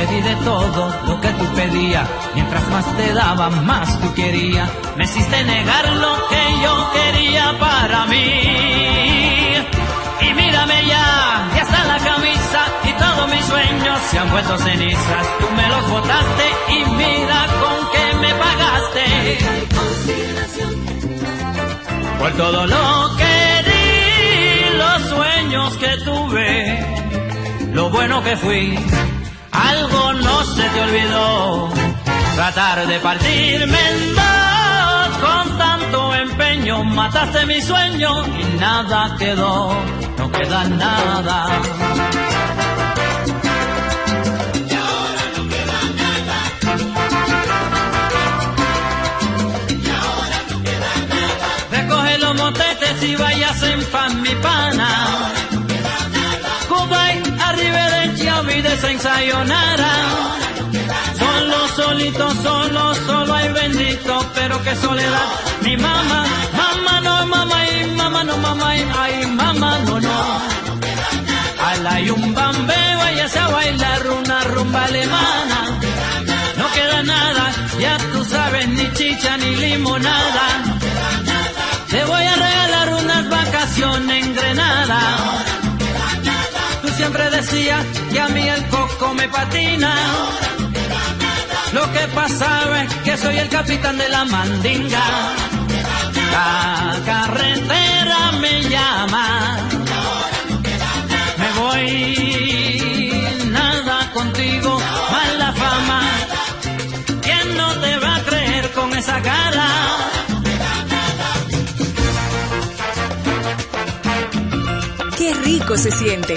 Te de todo lo que tú pedías, mientras más te daba, más tú querías, me hiciste negar lo que yo quería para mí. Y mírame ya, ya está la camisa y todos mis sueños se han vuelto cenizas. Tú me los botaste y mira con qué me pagaste. Por todo lo que di, los sueños que tuve, lo bueno que fui, algo no se te olvidó. Tratar de partirme en dos con tanto empeño, mataste mi sueño y nada quedó, no queda nada. Recoge los motetes y vayas en pan mi pana. De Sayonara. Solo, solito, solo, solo hay bendito, pero qué soledad. Mi mamá, mamá no, mamá y mamá no, mamá y ay, mamá no, no. Ala hay un bambeo, váyase a bailar una rumba alemana. No queda nada, ya tú sabes, ni chicha ni limonada. Te voy a regalar unas vacaciones en Grenada. Siempre decías que a mí el coco me patina. Lo que pasa es que soy el capitán de la mandinga. La carretera me llama. Me voy, nada contigo, mala fama. ¿Quién no te va a creer con esa cara? Qué rico se siente.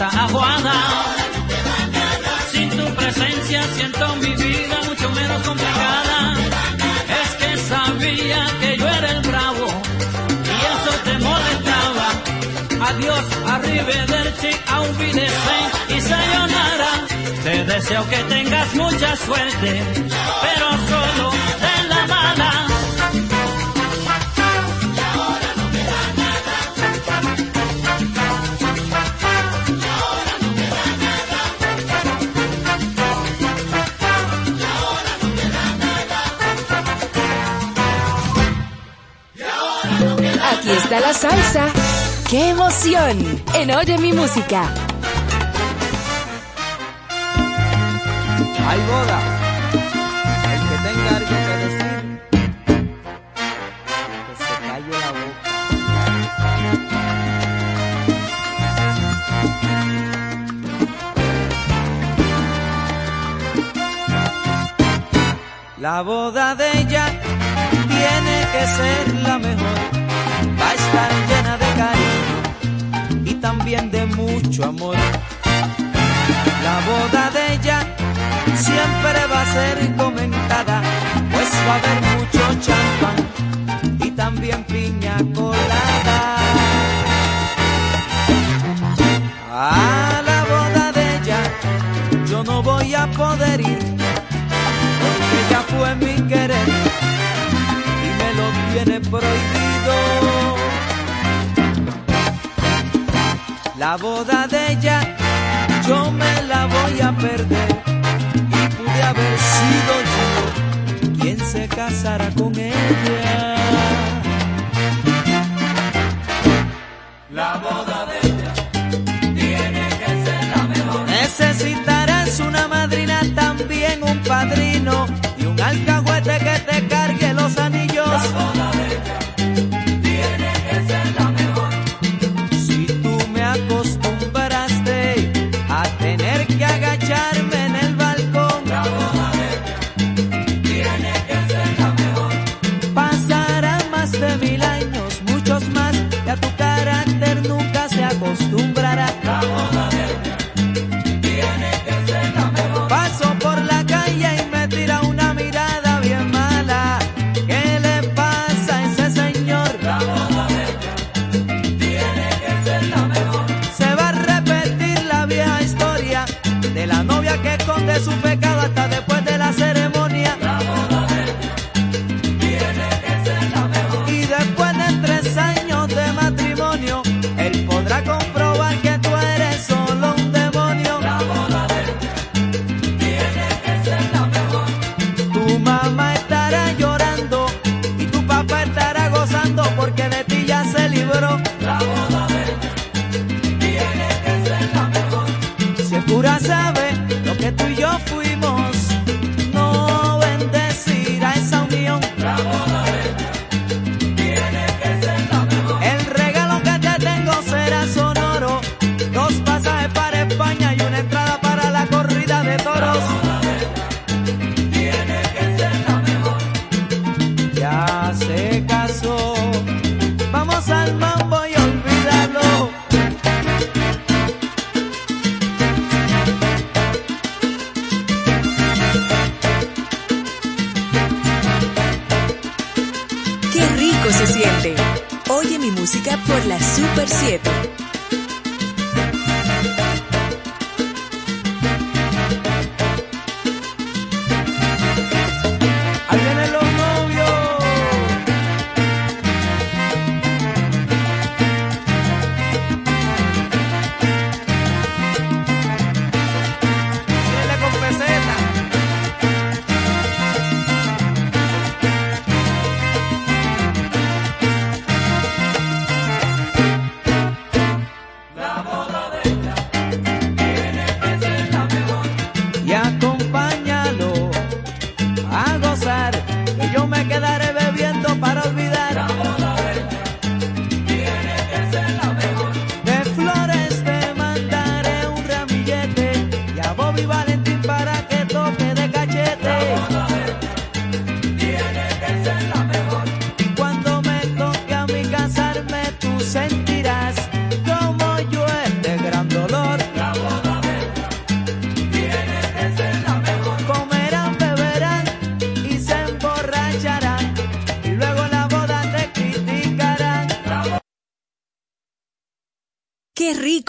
Aguada. Sin tu presencia siento mi vida mucho menos complicada. Es que sabía que yo era el bravo y eso te molestaba. Adiós, arrivederci, auf Wiedersehen y sayonara. Te deseo que tengas mucha suerte, pero solo de la mala. La salsa. ¡Qué emoción! En Oye mi música. Hay boda.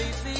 felicidad.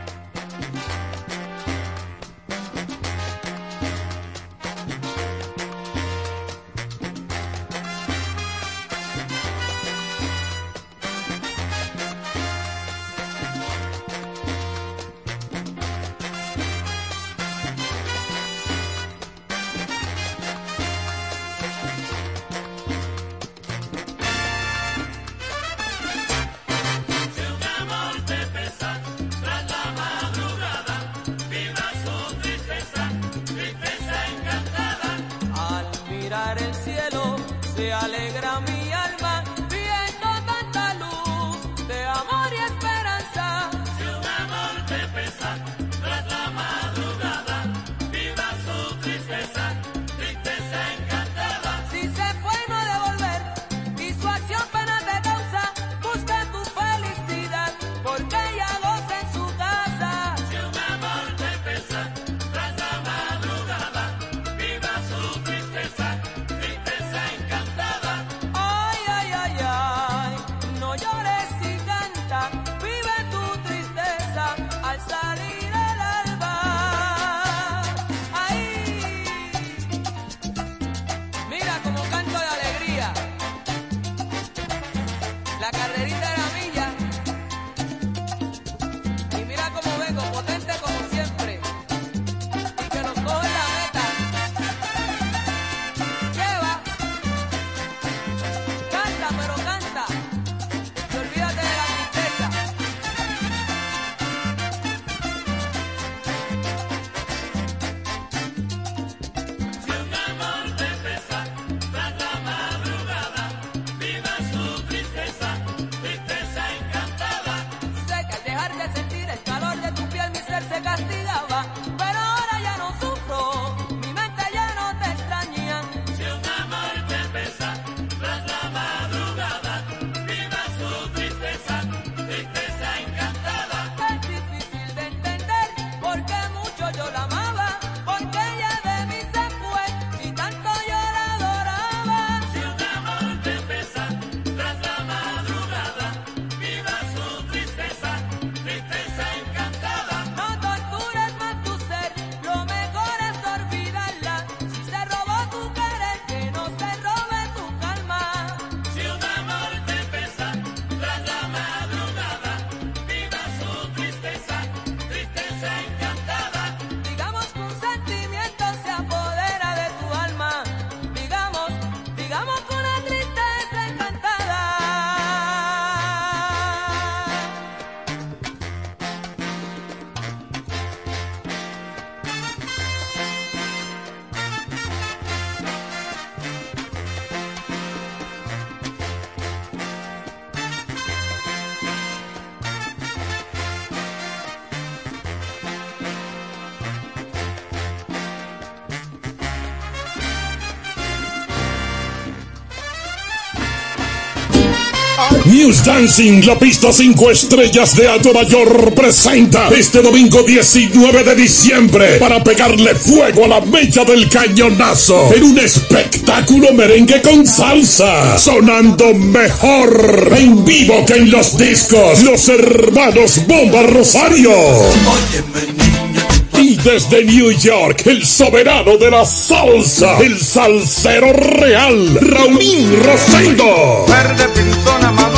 News Dancing, la pista 5 estrellas de Alto Mayor presenta este domingo 19 de diciembre para pegarle fuego a la mecha del cañonazo en un espectáculo merengue con salsa, sonando mejor en vivo que en los discos, los hermanos Bomba Rosario. Y desde New York, el soberano de la salsa, el salsero real, Raulín Rosendo.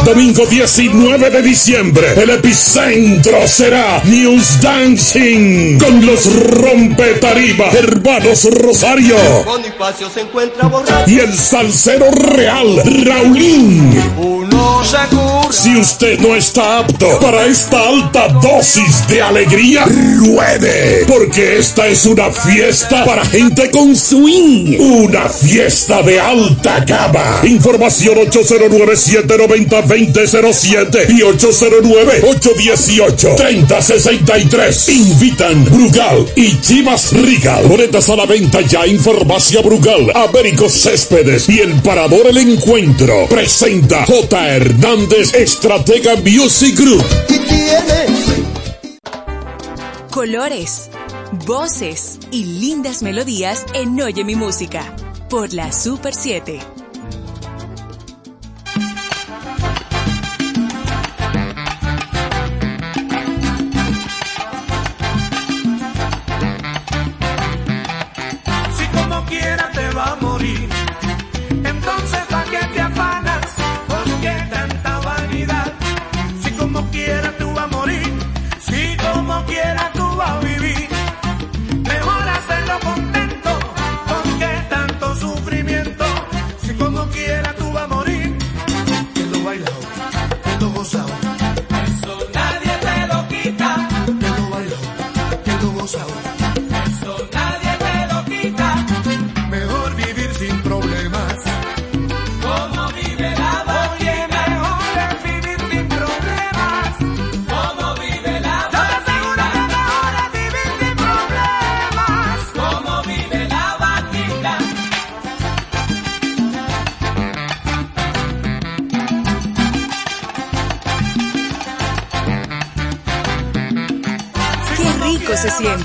Domingo 19 de diciembre, el epicentro será News Dancing con los rompetarima hermanos Rosario Bonifacio se encuentra borracho. y el salsero real, Raulín. Uno se cura. Si usted no está apto para esta alta dosis de alegría, ruede, porque esta es una fiesta para gente con swing, una fiesta de alta gama. Información 809-790-2007 y 809-818-3063. Invitan Brugal y Chivas Regal. Boletas a la venta ya en Farmacia Brugal, Américo Céspedes y el Parador El Encuentro. Presenta J. Hernández Estratega Music Group. Colores, voces y lindas melodías en Oye mi música por la Super 7.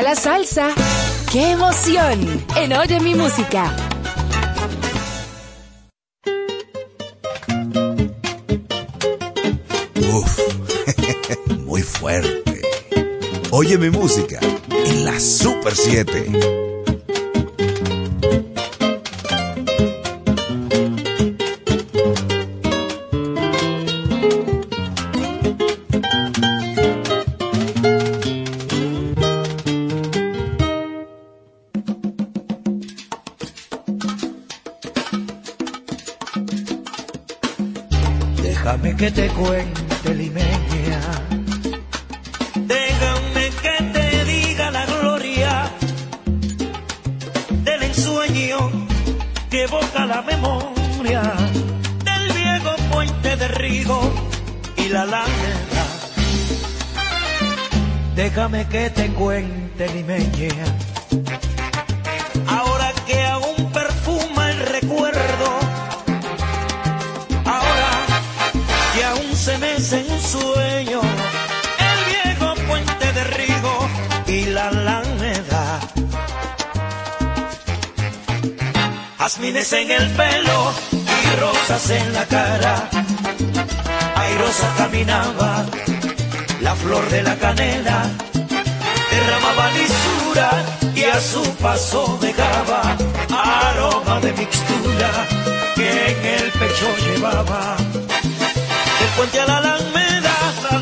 La salsa. ¡Qué emoción! En Oye mi música. Uf, muy fuerte. Oye mi música en la Super 7. Déjame que te cuente, limeña. Ahora que aún perfuma el recuerdo ahora que aún se mece en sueño el viejo puente de Rigo y la Alameda. Jazmines en el pelo y rosas en la cara. Airosa caminaba la flor de la canela, derramaba lisura y a su paso dejaba aroma de mixtura que en el pecho llevaba. Del puente a la alameda,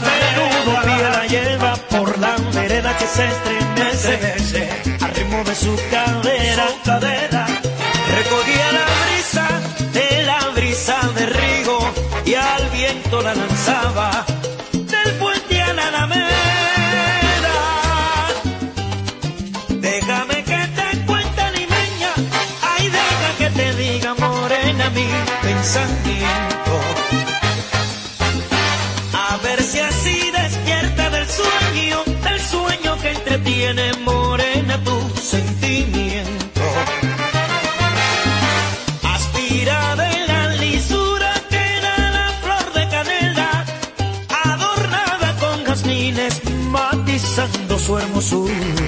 menudo pie la lleva por la vereda que se estremece al ritmo de su cadera. cadera. Recogía la brisa de la brisa de Rigo y al viento la lanzaba mi pensamiento. A ver si así despierta del sueño, del sueño que entretiene morena tu sentimiento. Aspira de la lisura que da la flor de canela, adornada con jazmines, matizando su hermosura.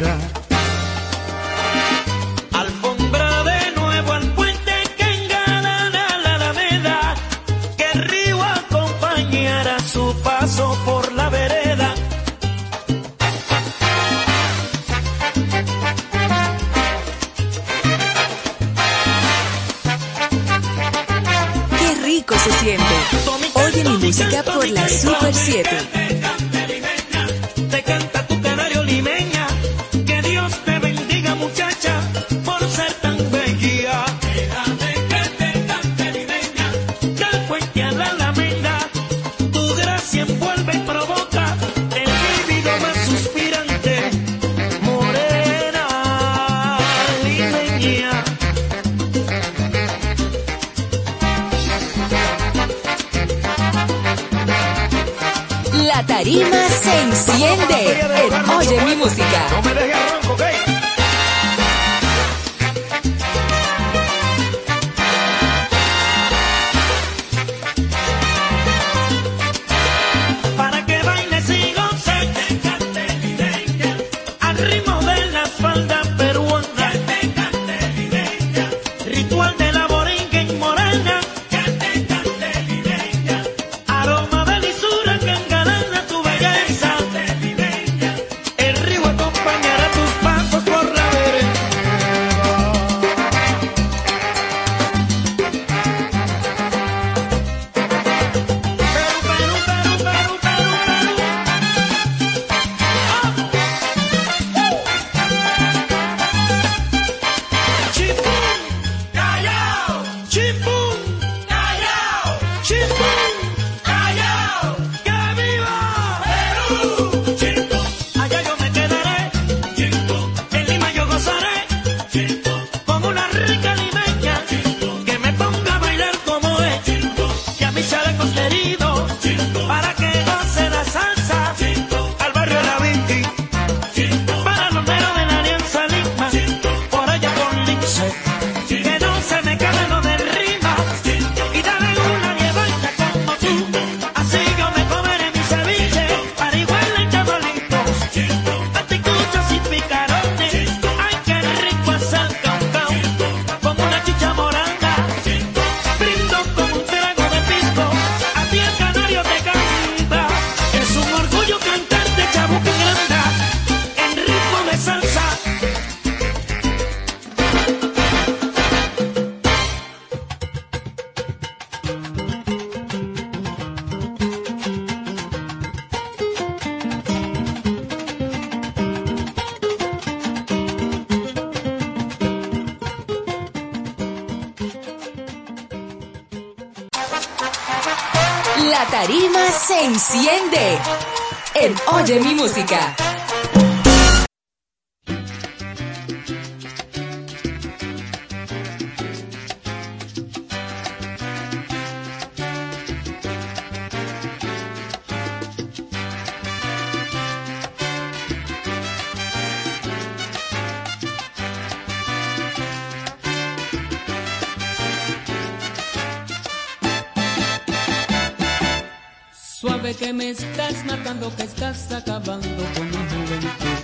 Que estás acabando con mi juventud.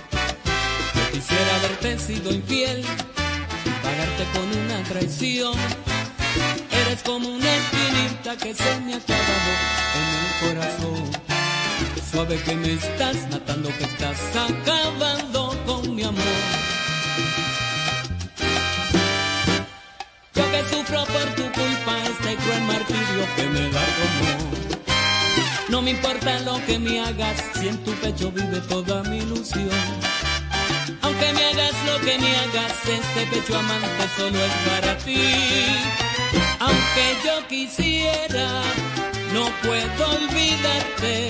Yo quisiera haberte sido infiel y pagarte con una traición. Eres como una espinita que se me ha clavado en el corazón. Suave que me estás matando, que estás acabando con mi amor. Yo que sufro por tu culpa este cruel martirio que me da. No me importa lo que me hagas, si en tu pecho vive toda mi ilusión. Aunque me hagas lo que me hagas, este pecho amante solo es para ti. Aunque yo quisiera, no puedo olvidarte,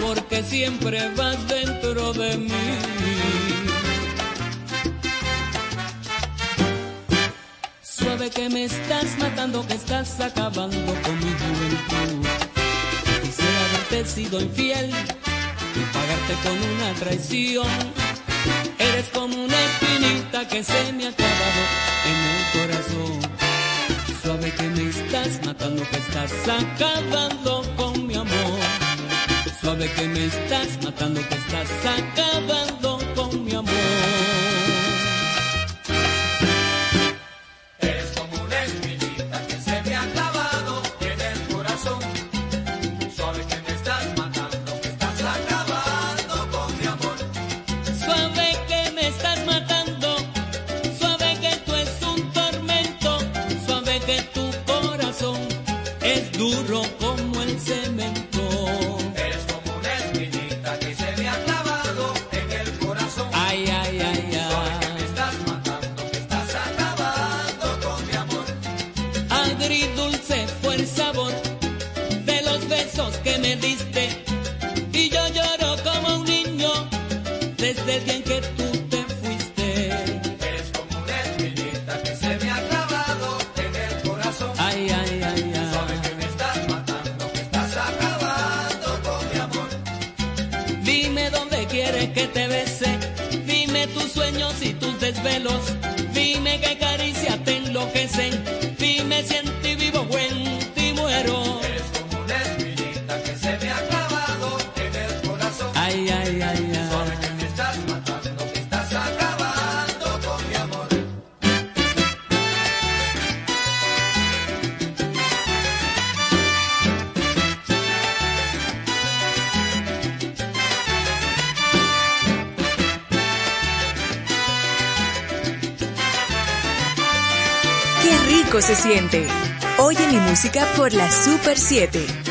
porque siempre vas dentro de mí. Suave que me estás matando, que estás acabando con mi juventud. Haberte sido infiel y pagarte con una traición. Eres como una espinita que se me ha clavado en el corazón. Suave que me estás matando, que estás acabando con mi amor. Suave que me estás matando, que estás acabando con mi amor. Por la Super 7.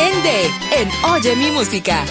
En Oye mi música.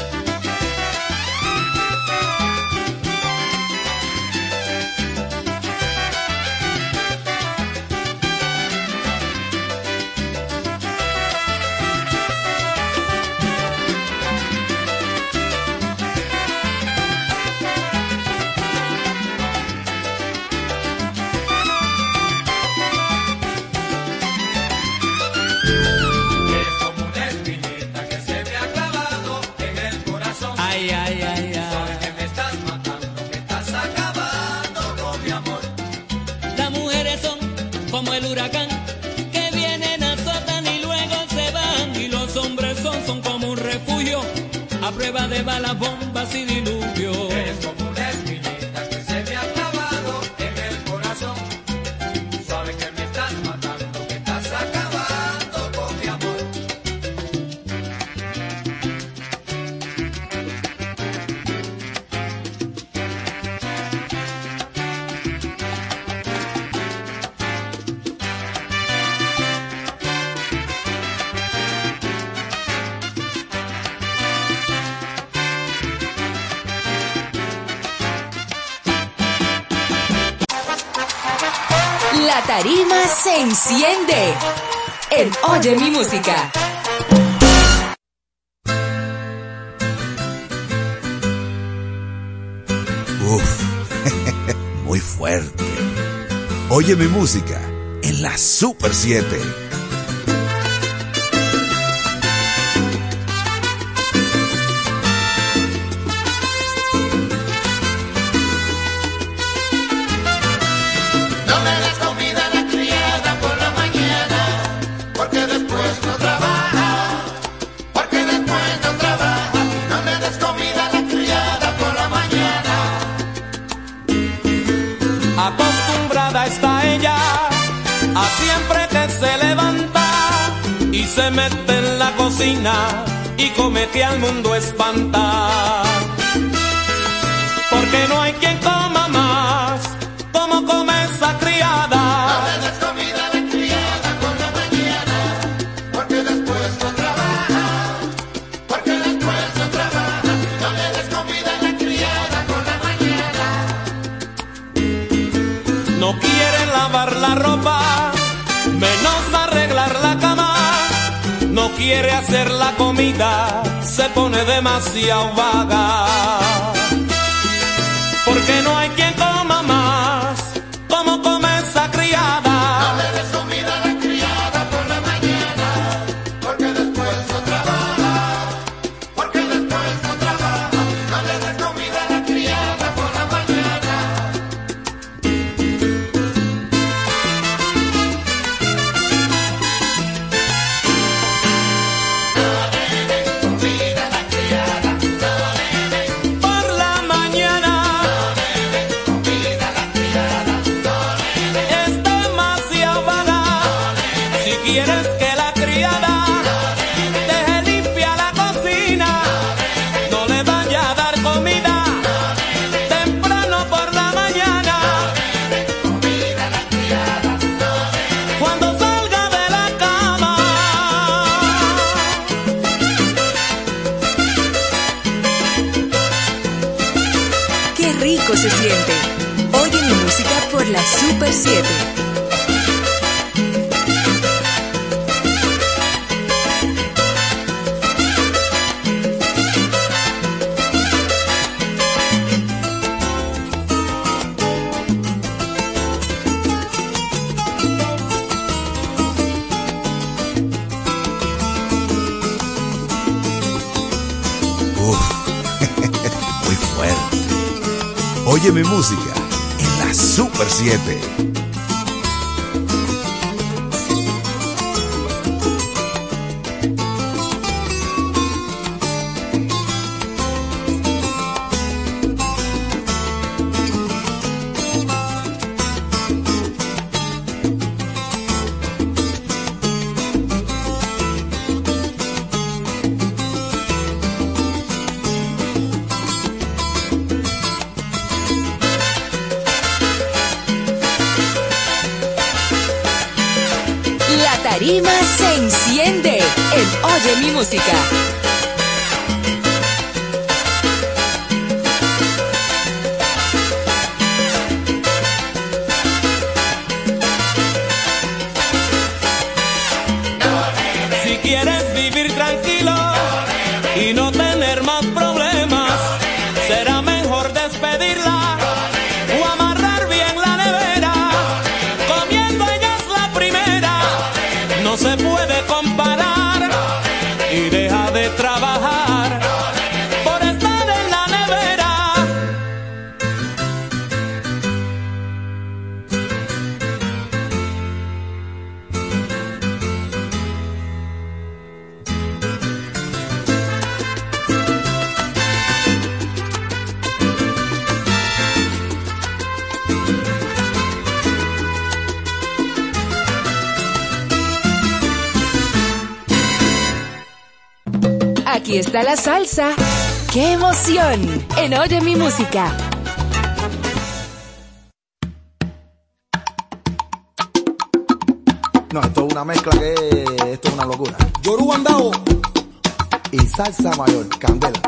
enciende en Oye mi música. Uf, muy fuerte. Oye mi música en la Super 7. se mete en la cocina y comete al mundo espantar. Porque no hay quien quiere hacer la comida se pone demasiado vaga. Porque no hay está la salsa. ¡Qué emoción! En Oye mi música. No, esto es una mezcla que esto es una locura. Yoruba andao y salsa mayor, candela.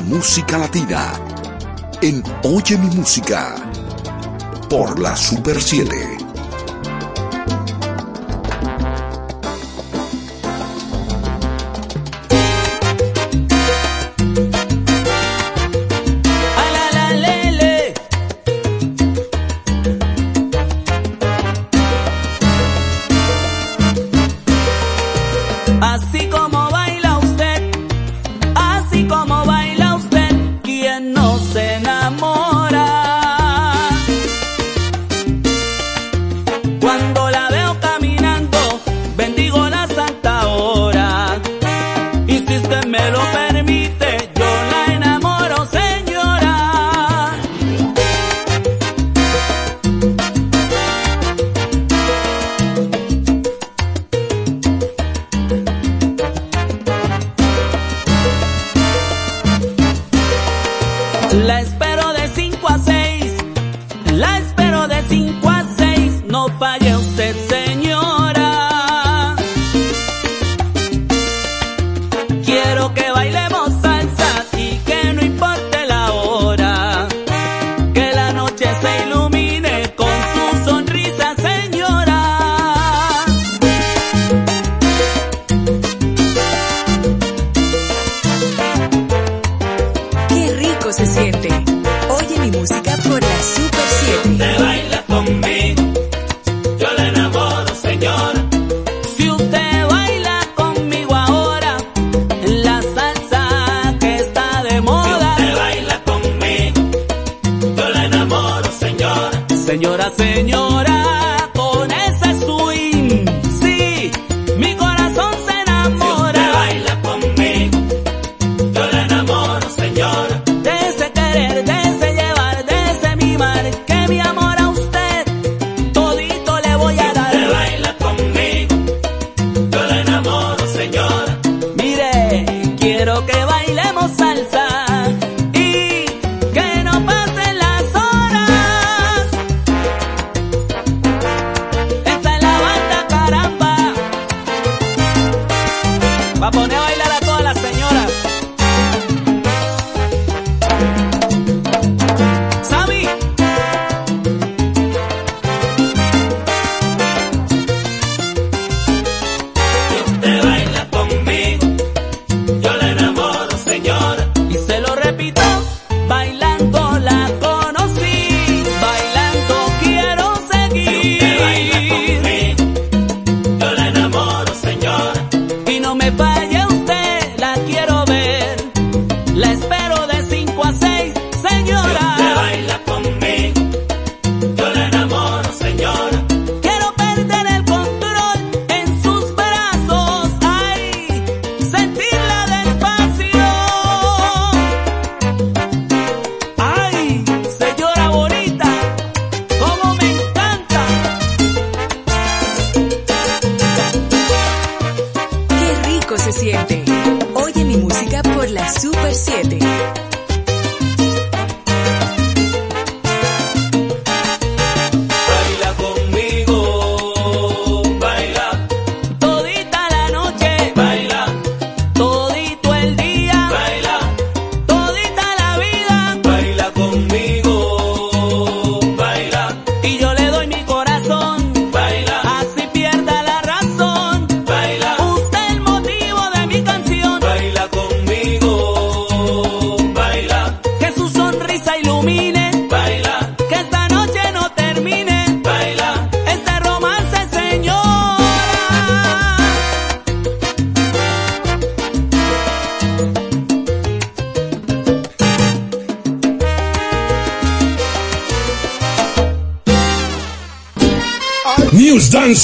música latina. En Oye mi música por la Super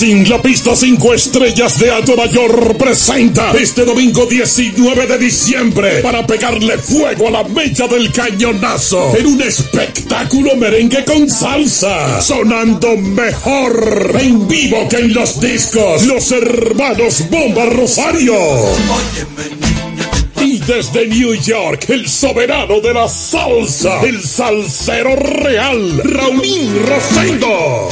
Racing, la pista 5 estrellas de Alto Mayor presenta este domingo 19 de diciembre para pegarle fuego a la mecha del cañonazo en un espectáculo merengue con salsa, sonando mejor en vivo que en los discos, los hermanos Bomba Rosario. Y desde New York, el soberano de la salsa, el salsero real, Raulín Rosendo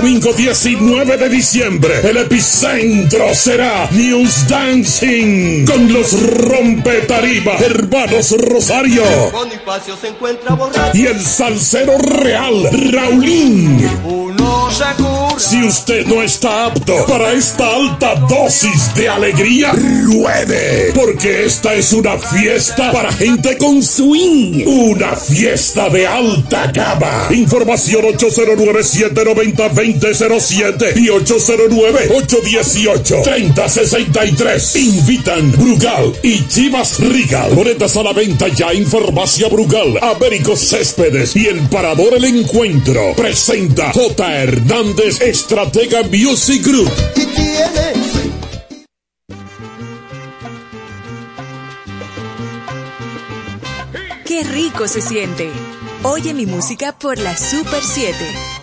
Domingo 19 de diciembre, el epicentro será News Dancing con los rompe tarima, hermanos Rosario Bonifacio se encuentra borracho. y el salsero real, Raulín. Uno cura. Si usted no está apto para esta alta dosis de alegría, ruede, porque esta es una fiesta para gente con swing, una fiesta de alta gama. Información 809-790-2007 y 809-818-3063. Invitan Brugal y Chivas Regal. Boletas a la venta ya en Farmacia Brugal, Américo Céspedes y el Parador El Encuentro. Presenta J. Hernández Estratega Music Group. Qué rico se siente. Oye mi música por la Super 7.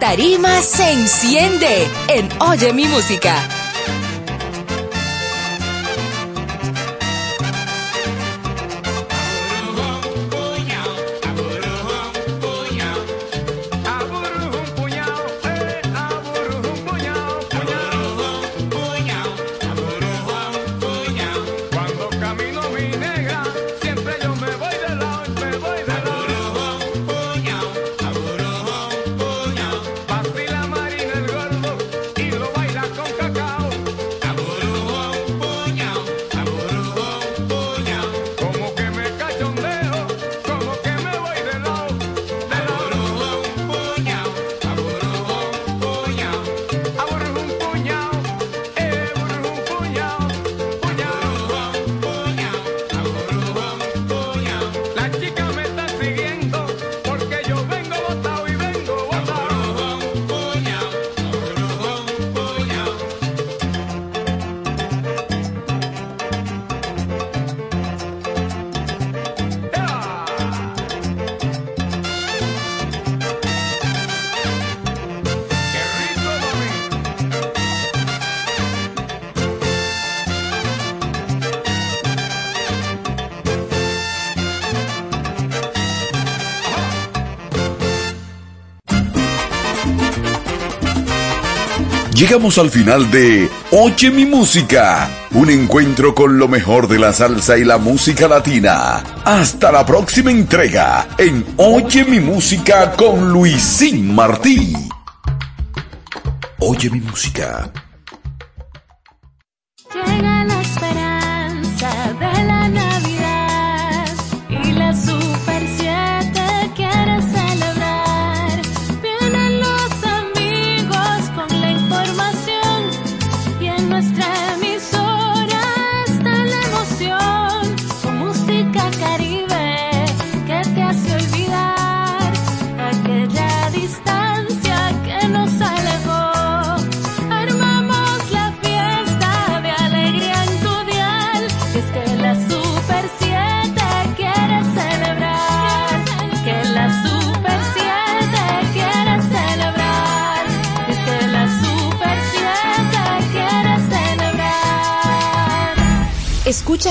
Tarima se enciende en Oye mi música. Llegamos al final de Oye mi música, un encuentro con lo mejor de la salsa y la música latina. Hasta la próxima entrega en Oye mi música con Luisín Martí. Oye mi música.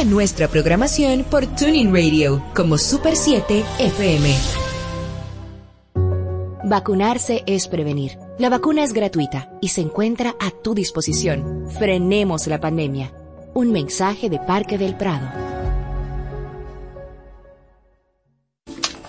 Nuestra programación por Tuning Radio como Super 7 FM. Vacunarse es prevenir. La vacuna es gratuita y se encuentra a tu disposición. Frenemos la pandemia. Un mensaje de Parque del Prado.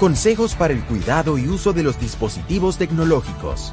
Consejos para el cuidado y uso de los dispositivos tecnológicos.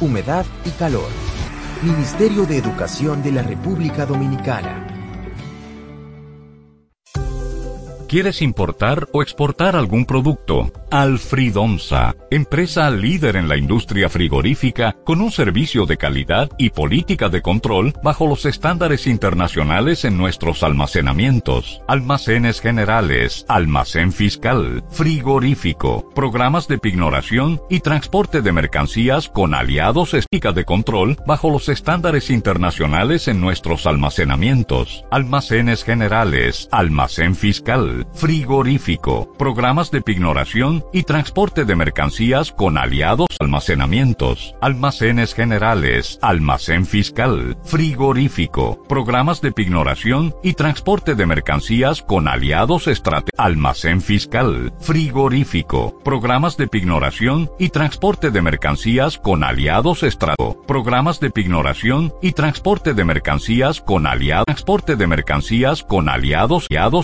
humedad y calor. Ministerio de Educación de la República Dominicana. ¿Quieres importar o exportar algún producto? Alfridomsa, empresa líder en la industria frigorífica con un servicio de calidad y política de control bajo los estándares internacionales en nuestros almacenamientos, almacenes generales, almacén fiscal, frigorífico, programas de pignoración y transporte de mercancías con aliados estica de control bajo los estándares internacionales en nuestros almacenamientos, almacenes generales, almacén fiscal, frigorífico, programas de pignoración y transporte de mercancías con aliados almacenamientos, almacenes generales, almacén fiscal, frigorífico, programas de pignoración y transporte de mercancías con aliados estratégicos, almacén fiscal, frigorífico, programas de pignoración y transporte de mercancías con aliados estratégicos, programas de pignoración y transporte de mercancías con aliados, transporte de mercancías con aliados, aliados,